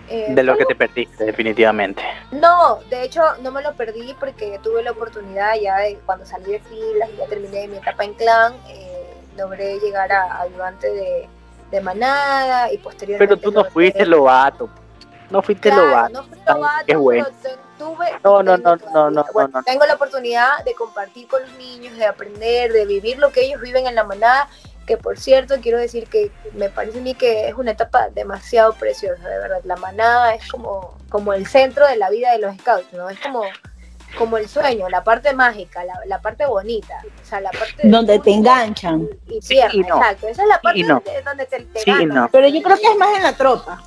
Speaker 2: eh,
Speaker 1: De lo que te perdiste, definitivamente.
Speaker 2: no, de hecho no me lo perdí porque tuve la oportunidad ya de cuando salí de filas y ya terminé mi etapa en clan, eh, logré llegar a ayudante de, de manada y posteriormente...
Speaker 1: Pero tú no fuiste lobato. No fuiste
Speaker 2: Claro,
Speaker 1: lobato.
Speaker 2: no fui novato,
Speaker 1: qué bueno.
Speaker 2: tuve,
Speaker 1: No, no, no, no, no,
Speaker 2: bueno,
Speaker 1: no, no.
Speaker 2: Tengo la oportunidad de compartir con los niños, de aprender, de vivir lo que ellos viven en la manada, que por cierto quiero decir que me parece a mí que es una etapa demasiado preciosa, de verdad. La manada es como, como el centro de la vida de los scouts, ¿no? Es como, como el sueño, la parte mágica, la, la parte bonita, o sea, la parte
Speaker 3: Donde te enganchan.
Speaker 2: y
Speaker 1: Sí
Speaker 2: tierna,
Speaker 1: y no.
Speaker 2: exacto. Esa es la parte
Speaker 1: no.
Speaker 2: donde, donde te, te
Speaker 1: Sí y
Speaker 2: ganan.
Speaker 1: no.
Speaker 3: Pero yo creo que es más en la tropa.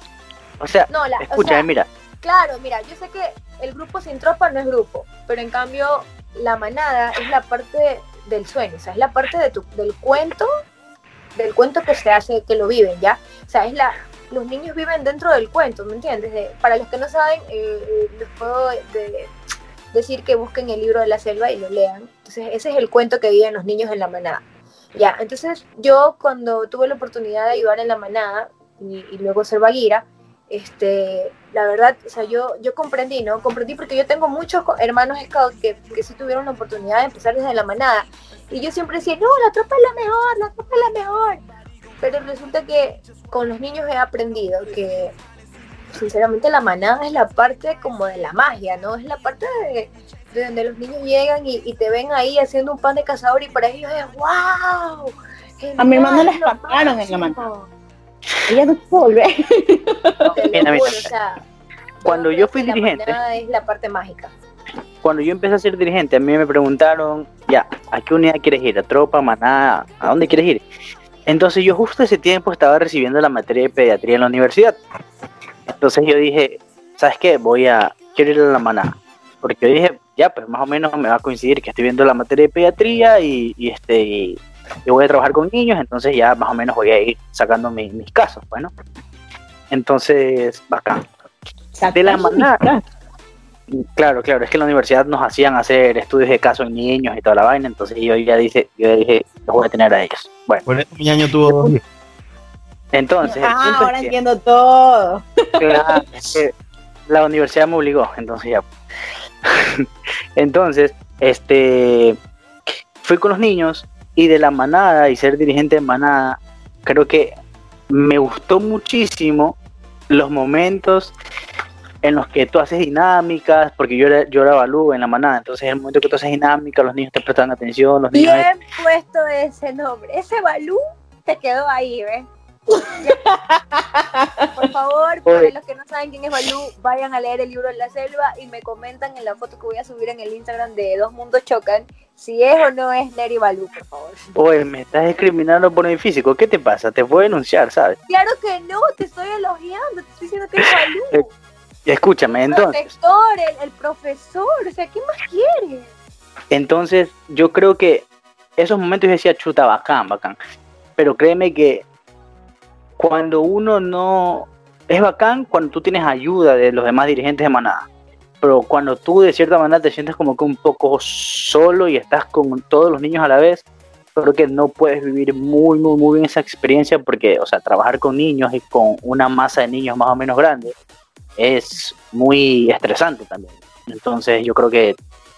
Speaker 1: O sea,
Speaker 2: No, la, o
Speaker 1: escúchame,
Speaker 2: sea,
Speaker 1: mira,
Speaker 2: Claro, mira, yo sé que el grupo sin tropa no es grupo, pero en cambio la manada es la parte del sueño, o sea, es la parte de tu, del cuento, del cuento que se hace, que lo viven, ¿ya? O sea, es la, los niños viven dentro del cuento, ¿me entiendes? De- para los que no saben, eh, eh, les puedo de- decir que busquen el libro de la selva y lo lean. Entonces, ese es el cuento que viven los niños en la manada. Ya, entonces yo cuando tuve la oportunidad de ayudar en la manada y, y luego ser vaguira, este, la verdad, o sea, yo, yo comprendí, ¿no? Comprendí porque yo tengo muchos hermanos scouts que, que sí tuvieron la oportunidad de empezar desde la manada. Y yo siempre decía, no, la tropa es la mejor, la tropa es la mejor. Pero resulta que con los niños he aprendido que, sinceramente, la manada es la parte como de la magia, ¿no? Es la parte de, de donde los niños llegan y, y te ven ahí haciendo un pan de cazador y para ellos es ¡wow!
Speaker 3: A mi hermano
Speaker 2: genial,
Speaker 3: le escaparon en la
Speaker 2: máximo".
Speaker 3: Ella no puede volver.
Speaker 2: O sea,
Speaker 1: Cuando yo fui
Speaker 2: la
Speaker 1: dirigente-
Speaker 2: manada es la parte mágica.
Speaker 1: cuando yo empecé a ser dirigente, a mí me preguntaron, ya, ¿a qué unidad quieres ir? ¿A tropa, manada? ¿A dónde quieres ir? Entonces yo justo ese tiempo estaba recibiendo la materia de pediatría en la universidad. Entonces yo dije, ¿sabes qué? Voy a, quiero ir a la manada. Porque yo dije, ya, pues más o menos me va a coincidir que estoy viendo la materia de pediatría y, y este, y, y voy a trabajar con niños, entonces ya más o menos voy a ir sacando mi- mis casos, bueno. Entonces, bacán. De la manada. Claro, claro, es que en la universidad nos hacían hacer estudios de caso en niños y toda la vaina, entonces yo ya dije, yo ya dije, los voy a tener a ellos. Bueno,
Speaker 4: Por eso mi año tuvo
Speaker 1: entonces,
Speaker 3: Ah,
Speaker 1: es
Speaker 3: ahora
Speaker 1: que-
Speaker 3: entiendo todo.
Speaker 1: claro, es que la universidad me obligó, entonces ya. entonces, este, fui con los niños de la manada y ser dirigente de manada, creo que me gustó muchísimo los momentos en los que tú haces dinámicas, porque yo era, yo era Balú en la manada, entonces el momento que tú haces dinámica, los niños te prestan atención, los niños...
Speaker 2: Bien puesto ese nombre. Ese Balú te quedó ahí, ¿ves? Ya. Por favor, para
Speaker 1: Oye.
Speaker 2: los que no saben quién es Balú, vayan a leer el libro de la selva y me comentan en la foto que voy a subir en el Instagram de Dos Mundos Chocan si es o no es Neri Balú, por favor.
Speaker 1: Oye, me estás discriminando por mi físico, ¿qué te pasa? Te puedo denunciar, ¿sabes?
Speaker 2: Claro que no, te estoy elogiando, te estoy diciendo que es Balú.
Speaker 1: Escúchame,
Speaker 2: El
Speaker 1: entonces...
Speaker 2: protector, el, el profesor, o sea, ¿qué más quieres?
Speaker 1: Entonces, yo creo que esos momentos yo decía, chuta, bacán, bacán. Pero créeme que cuando uno no... Es bacán cuando tú tienes ayuda de los demás dirigentes de manada. Pero cuando tú de cierta manera te sientes como que un poco solo y estás con todos los niños a la vez, creo que no puedes vivir muy, muy, muy bien esa experiencia porque, o sea, trabajar con niños y con una masa de niños más o menos grande es muy estresante también. Entonces, yo creo que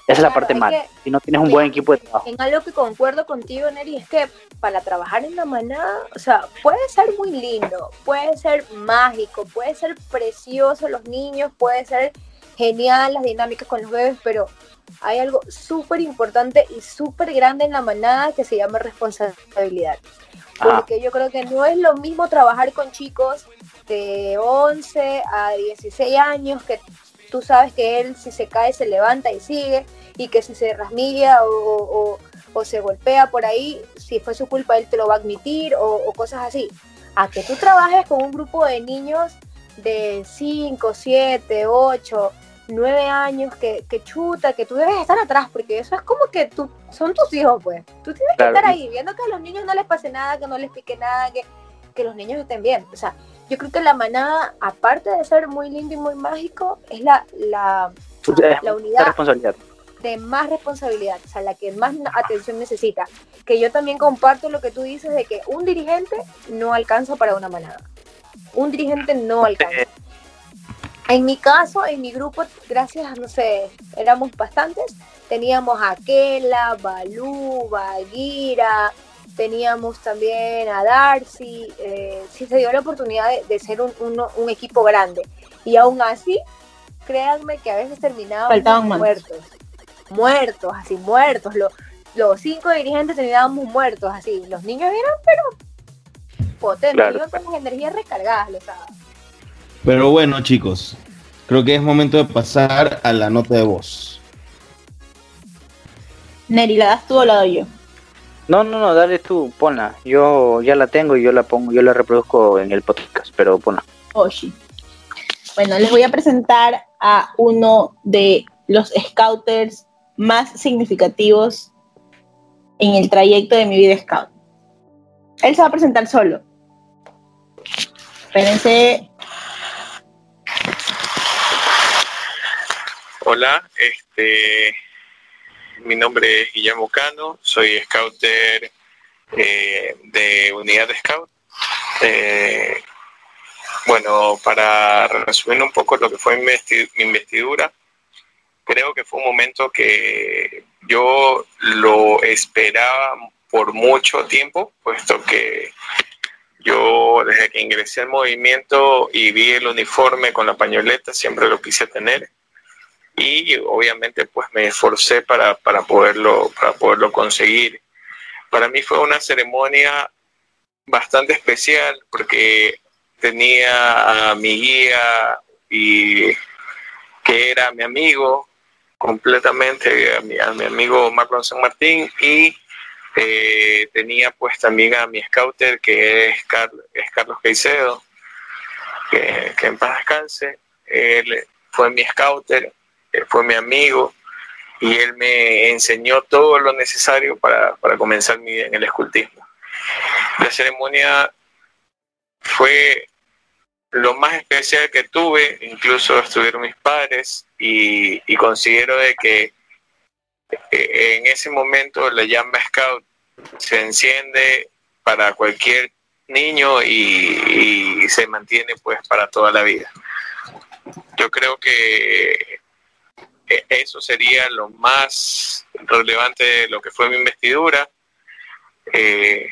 Speaker 1: esa es la parte mala. Si no tienes un
Speaker 2: Mira,
Speaker 1: buen equipo de trabajo.
Speaker 2: En algo que concuerdo contigo, Neri, es que para trabajar en la manada, o sea, puede ser muy lindo, puede ser mágico, puede ser precioso los niños, puede ser genial las dinámicas con los bebés, pero hay algo súper importante y súper grande en la manada que se llama responsabilidad.
Speaker 1: Ah.
Speaker 2: Porque yo creo que no es lo mismo trabajar con chicos de 11 a 16 años que tú sabes que él si se cae se levanta y sigue y que si se rasmilla o, o- o se golpea por ahí, si fue su culpa él te lo va a admitir o, o cosas así. A que tú trabajes con un grupo de niños de 5, 7, 8, nueve años, que, que chuta, que tú debes estar atrás, porque eso es como que tú, son tus hijos, pues. Tú tienes
Speaker 1: Claro.
Speaker 2: que estar ahí, viendo que a los niños no les pase nada, que no les pique nada, que, que los niños estén bien. O sea, yo creo que la manada, aparte de ser muy lindo y muy mágico, es la, la, la unidad
Speaker 1: responsabilidad.
Speaker 2: de más responsabilidad, o sea, la que más atención necesita. Que yo también comparto lo que tú dices de que un dirigente no alcanza para una manada. Un dirigente no alcanza. En mi caso, en mi grupo, gracias a, no sé, éramos bastantes, teníamos a Kela, Balú, Baguira, teníamos también a Darcy, eh, sí se dio la oportunidad de, de ser un, un equipo grande. Y aún así, créanme que a veces terminábamos muertos. Muertos, así, muertos. Los, los cinco dirigentes terminábamos muertos, así. Los niños eran, pero potentes,
Speaker 1: Claro.
Speaker 2: iban con las energías recargadas los sábados.
Speaker 4: Pero bueno, chicos, creo que es momento de pasar a la nota de voz.
Speaker 3: Neri, ¿la das tú o la doy yo?
Speaker 1: No, no, no, dale tú, ponla. Yo ya la tengo y yo la pongo, yo la reproduzco en el podcast, pero ponla.
Speaker 3: Oshi. Bueno, les voy a presentar a uno de los scouters más significativos en el trayecto de mi vida scout. Él se va a presentar solo. Espérense.
Speaker 5: Hola, este, mi nombre es Guillermo Cano, soy scouter eh, de Unidad de Scout. Eh, bueno, para resumir un poco lo que fue mi, investi- mi investidura, creo que fue un momento que yo lo esperaba por mucho tiempo, puesto que yo desde que ingresé al movimiento y vi el uniforme con la pañoleta, siempre lo quise tener y obviamente pues me esforcé para, para, poderlo, para poderlo conseguir. Para mí fue una ceremonia bastante especial porque tenía a mi guía y que era mi amigo completamente, a mi, amigo Marlon San Martín y eh, tenía pues también a mi scouter que es, Car- es Carlos Caicedo, que, que en paz descanse. Él fue mi scouter fue mi amigo y él me enseñó todo lo necesario para, para comenzar mi en el escultismo. La ceremonia fue lo más especial que tuve, incluso estuvieron mis padres y, y considero de que eh, en ese momento la llama scout se enciende para cualquier niño y, y se mantiene pues para toda la vida. Yo creo que eso sería lo más relevante de lo que fue mi investidura. Eh,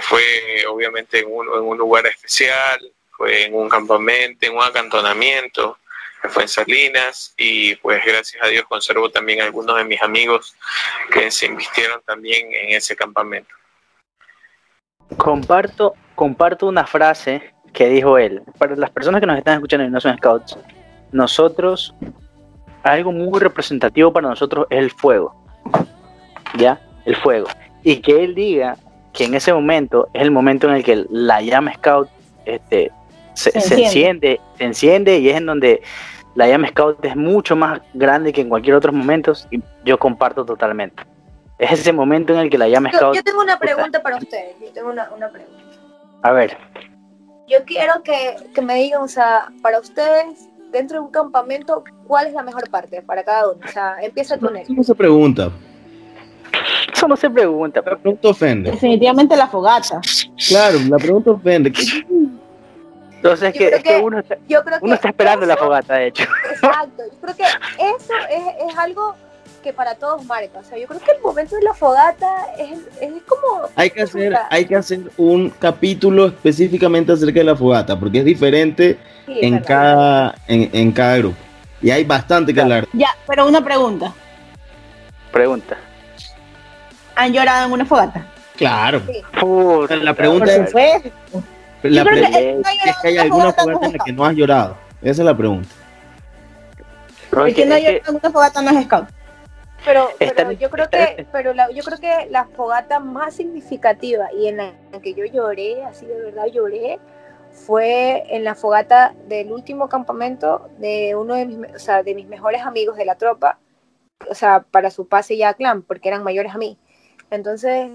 Speaker 5: fue obviamente en un, lugar especial, fue en un campamento, en un acantonamiento, fue en Salinas y pues gracias a Dios conservo también algunos de mis amigos que se invistieron también en ese campamento.
Speaker 1: Comparto, comparto una frase que dijo él. Para las personas que nos están escuchando y no son scouts, nosotros, algo muy representativo para nosotros es el fuego. ¿Ya? El fuego. Y que él diga que en ese momento es el momento en el que la llama scout este, se,
Speaker 3: Se
Speaker 1: se
Speaker 3: enciende.
Speaker 1: enciende, se enciende y es en donde la llama scout es mucho más grande que en cualquier otro momento y yo comparto totalmente. Es ese momento en el que la llama
Speaker 2: Yo,
Speaker 1: scout...
Speaker 2: yo tengo una pregunta para ustedes. Yo tengo una, una pregunta.
Speaker 1: A ver,
Speaker 2: Yo quiero que, que me digan, o sea, para ustedes, dentro de un campamento, ¿cuál es la mejor parte para cada uno? O sea, empieza tú, Neri.
Speaker 4: No se pregunta.
Speaker 1: eso no se pregunta.
Speaker 4: La pregunta ofende.
Speaker 3: Definitivamente la fogata.
Speaker 4: Claro, la pregunta ofende. ¿Qué-
Speaker 1: Entonces que, es que uno, está,
Speaker 2: Yo creo que
Speaker 1: uno está esperando la fogata, de hecho.
Speaker 2: Exacto, yo creo que eso es, es algo que para todos marca. O sea, yo creo que el momento de la fogata es, es como...
Speaker 4: Hay que, hacer, hay que hacer un capítulo específicamente acerca de la fogata, porque es diferente
Speaker 2: Sí,
Speaker 4: en
Speaker 2: verdad.
Speaker 4: cada, en, en cada grupo. Y hay bastante que hablar.
Speaker 3: Ya, pero una pregunta.
Speaker 1: Pregunta.
Speaker 3: ¿Han llorado en una fogata?
Speaker 4: Claro.
Speaker 2: Sí.
Speaker 4: La pregunta
Speaker 3: Por
Speaker 4: es-. La pregunta
Speaker 3: que no
Speaker 4: es que hay alguna
Speaker 3: fogata no
Speaker 4: fogata en la que no has llorado. Esa es la pregunta.
Speaker 3: El
Speaker 1: es
Speaker 3: que no llorado en una fogata no es scout.
Speaker 2: Pero, pero yo creo que, pero la, yo creo que la fogata más significativa y en la que yo lloré, así de verdad lloré, fue en la fogata del último campamento de uno de mis, o sea, de mis mejores amigos de la tropa, o sea, para su pase ya a clan, porque eran mayores a mí. Entonces,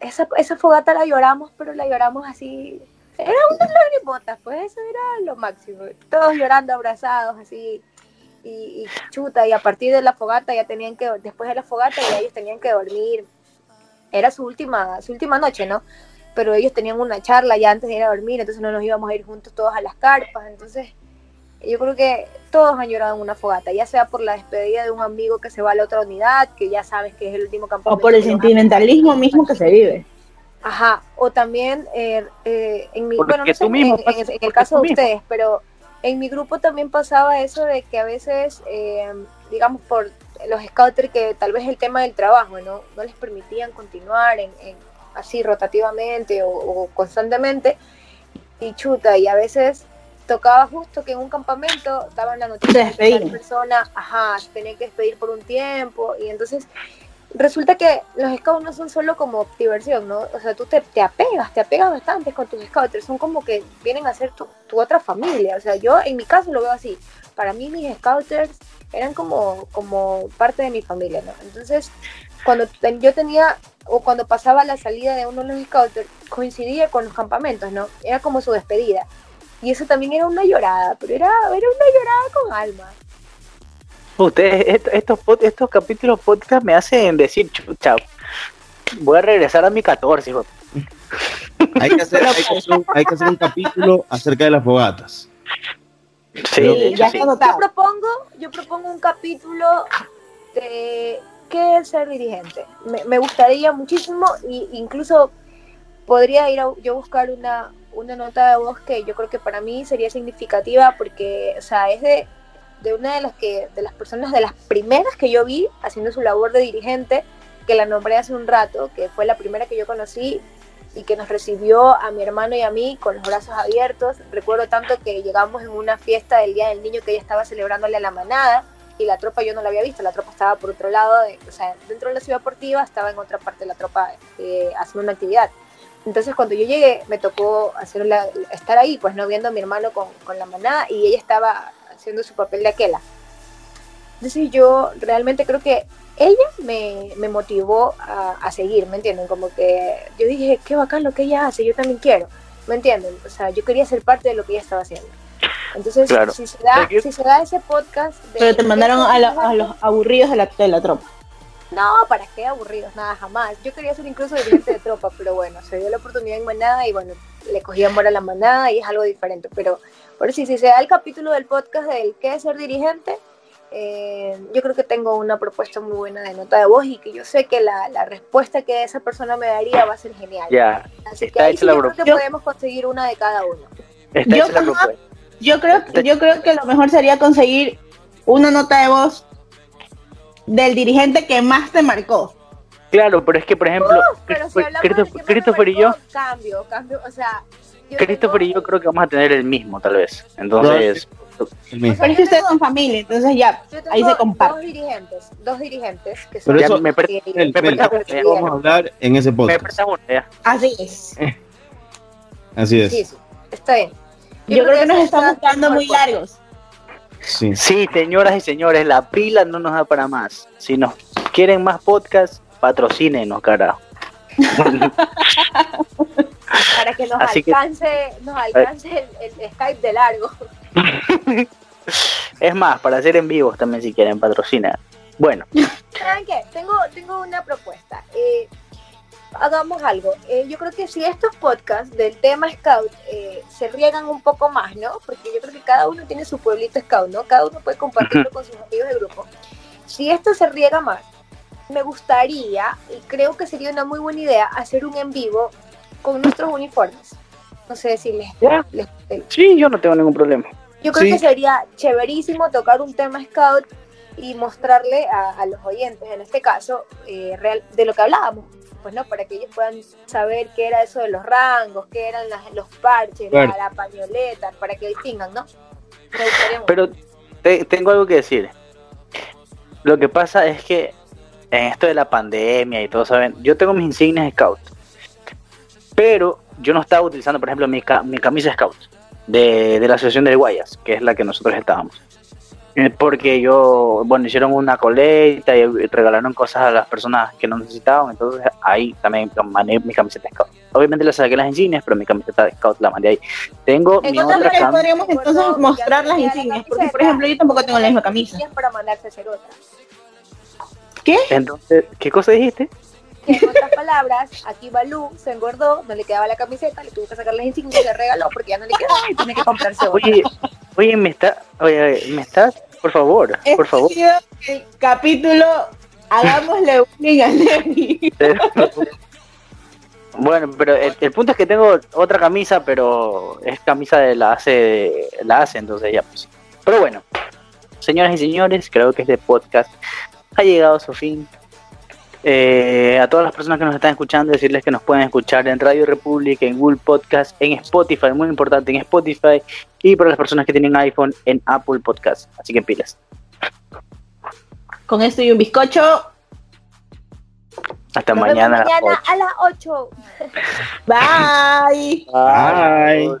Speaker 2: esa, esa fogata la lloramos, pero la lloramos así, era unas lagrimotas, pues eso era lo máximo, todos llorando, abrazados, así, y, y, chuta, y a partir de la fogata ya tenían que, después de la fogata ya ellos tenían que dormir, era su última, su última noche, ¿no? Pero ellos tenían una charla ya antes de ir a dormir, entonces no nos íbamos a ir juntos todos a las carpas, entonces yo creo que todos han llorado en una fogata, ya sea por la despedida de un amigo que se va a la otra unidad, que ya sabes que es el último campamento.
Speaker 3: O por el sentimentalismo mismo que se vive.
Speaker 2: Ajá, o también eh, eh, en mi, bueno, no sé, en, en, en, el caso de ustedes, pero en mi grupo también pasaba eso de que a veces, eh, digamos, por los scouters que tal vez el tema del trabajo, ¿no? No les permitían continuar en, en así rotativamente o, o, constantemente, y chuta, y a veces tocaba justo que en un campamento daban la noticia de que persona, ajá, se tenía que despedir por un tiempo, y entonces resulta que los scouts no son solo como diversión, ¿no? O sea, tú te, te apegas, te apegas bastante con tus scouts, son como que vienen a ser tu, tu, otra familia. O sea, yo en mi caso lo veo así. Para mí mis scouters eran como, como parte de mi familia, ¿no? Entonces, cuando yo tenía, o cuando pasaba la salida de uno de los scouters, coincidía con los campamentos, ¿no? Era como su despedida. Y eso también era una llorada, pero era, era una llorada con alma.
Speaker 1: Ustedes, estos, estos capítulos podcast me hacen decir, chucha, voy a regresar a mi 14, hijo.
Speaker 4: Hay que, hacer, hay, que hacer un, hay que hacer un capítulo acerca de las fogatas.
Speaker 2: Sí, ya sí. Yo propongo, yo propongo un capítulo de qué es ser dirigente. Me, me gustaría muchísimo e incluso podría ir a yo buscar una, una nota de voz que yo creo que para mí sería significativa porque, o sea, es de de una de las que de las personas de las primeras que yo vi haciendo su labor de dirigente que la nombré hace un rato que fue la primera que yo conocí y que nos recibió a mi hermano y a mí con los brazos abiertos. Recuerdo tanto que llegamos en una fiesta del día del niño que ella estaba celebrándole a la manada y la tropa yo no la había visto. La tropa estaba por otro lado o sea dentro de la ciudad deportiva estaba en otra parte de la tropa eh, haciendo una actividad. Entonces cuando yo llegué me tocó hacer la, estar ahí pues no viendo a mi hermano con, con la manada y ella estaba haciendo su papel de Aquela. Entonces yo realmente creo que ella me, me motivó a, a, seguir, ¿me entienden? Como que yo dije, qué bacán lo que ella hace, yo también quiero, ¿me entienden? O sea, yo quería ser parte de lo que ella estaba haciendo. Entonces, claro. si, se da, si se da ese podcast... De,
Speaker 3: Pero te mandaron a, la, a, los aburridos de la, de la tropa.
Speaker 2: No, para qué aburridos, nada, jamás. Yo quería ser incluso dirigente de tropa, pero bueno, se dio la oportunidad en manada y bueno, le cogí amor a la manada y es algo diferente. Pero por si, si se da el capítulo del podcast del qué es ser dirigente, eh, yo creo que tengo una propuesta muy buena de nota de voz y que yo sé que la, la respuesta que esa persona me daría va a ser genial.
Speaker 1: Ya,
Speaker 2: Así que ahí sí yo creo que podemos conseguir una de cada uno.
Speaker 1: Está
Speaker 3: yo, como, yo, creo, yo creo que lo mejor sería conseguir una nota de voz del dirigente que más te marcó.
Speaker 1: Claro, pero es que, por ejemplo,
Speaker 2: uh, pero si Christopher,
Speaker 1: Christopher y yo...
Speaker 2: Cambio, cambio, o sea...
Speaker 1: Christopher y yo creo que vamos a tener el mismo, tal vez. Entonces...
Speaker 3: El mismo. Pero es que ustedes son familia, entonces ya, ahí se comparte.
Speaker 2: Dos dirigentes, dos dirigentes que son...
Speaker 4: Pero eso,
Speaker 1: me
Speaker 4: el, el, me vamos a hablar en ese podcast.
Speaker 3: Así es.
Speaker 4: Así es.
Speaker 2: Sí, sí, está bien.
Speaker 3: Yo, yo creo, creo que, que nos estamos quedando muy largos.
Speaker 1: Sí. sí, señoras y señores, la pila no nos da para más. Si nos quieren más podcasts, patrocínenos, carajo.
Speaker 2: para que nos Así alcance, que... nos alcance el, el, Skype de largo.
Speaker 1: es más, para hacer en vivos también si quieren patrocinar. Bueno.
Speaker 2: ¿Saben qué? Tengo, tengo una propuesta. Eh, hagamos algo. Eh, yo creo que si estos podcasts del tema Scout eh, se riegan un poco más, ¿no? Porque yo creo que cada uno tiene su pueblito Scout, ¿no? Cada uno puede compartirlo con sus amigos de grupo. Si esto se riega más, me gustaría, y creo que sería una muy buena idea, hacer un en vivo con nuestros uniformes. No sé si les... les
Speaker 1: sí, yo no tengo ningún problema.
Speaker 2: Yo creo sí. que sería chéverísimo tocar un tema Scout y mostrarle a, a los oyentes, en este caso, eh, real, de lo que hablábamos, pues no, para que ellos puedan saber qué era eso de los rangos, qué eran las, los parches, la, pañoleta, para que distingan, ¿no?
Speaker 1: Pero te, tengo algo que decir. Lo que pasa es que en esto de la pandemia y todo, ¿saben? Yo tengo mis insignias Scout, pero yo no estaba utilizando, por ejemplo, mi, mi camisa Scout. de, de la Asociación de Guayas, que es la que nosotros estábamos. Eh, Porque yo, bueno, hicieron una colecta y regalaron cosas a las personas que no necesitaban, entonces ahí también mandé mi camiseta de scout. Obviamente le saqué las insignias, pero mi camiseta de scout la mandé ahí. Tengo mi otra
Speaker 3: podríamos entonces mostrar las insignias, porque por ejemplo yo tampoco tengo la misma camisa.
Speaker 2: Para mandarse a hacer otra.
Speaker 3: ¿Qué?
Speaker 1: Entonces, ¿qué cosa dijiste?
Speaker 2: Que en otras palabras, aquí Balú se engordó, no le quedaba la camiseta, le tuvo que sacar las insignias y se regaló porque ya no le quedaba y tiene que comprarse otra.
Speaker 1: Oye, oye, me está, oye, me estás, por favor,
Speaker 3: Este
Speaker 1: por favor.
Speaker 3: ha sido el capítulo Hagámosle bullying a.
Speaker 1: Bueno, pero el, el punto es que tengo otra camisa, pero es camisa de la ACE, la ACE, entonces ya pues. Pero bueno, señoras y señores, creo que este podcast ha llegado a su fin. Eh, a todas las personas que nos están escuchando, decirles que nos pueden escuchar en Radio República, en Google Podcast, en Spotify, muy importante, en Spotify, y para las personas que tienen iPhone, en Apple Podcast. Así que pilas.
Speaker 3: Con esto y un bizcocho.
Speaker 1: Hasta
Speaker 2: Nos vemos
Speaker 1: mañana. a las
Speaker 2: mañana
Speaker 1: ocho.
Speaker 2: a las 8.
Speaker 3: Bye.
Speaker 4: Bye.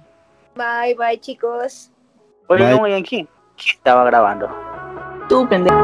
Speaker 2: Bye, bye, chicos.
Speaker 1: Oye,
Speaker 4: Bye.
Speaker 1: no, oigan, ¿quién? ¿Quién estaba grabando?
Speaker 3: Tú, pendejo.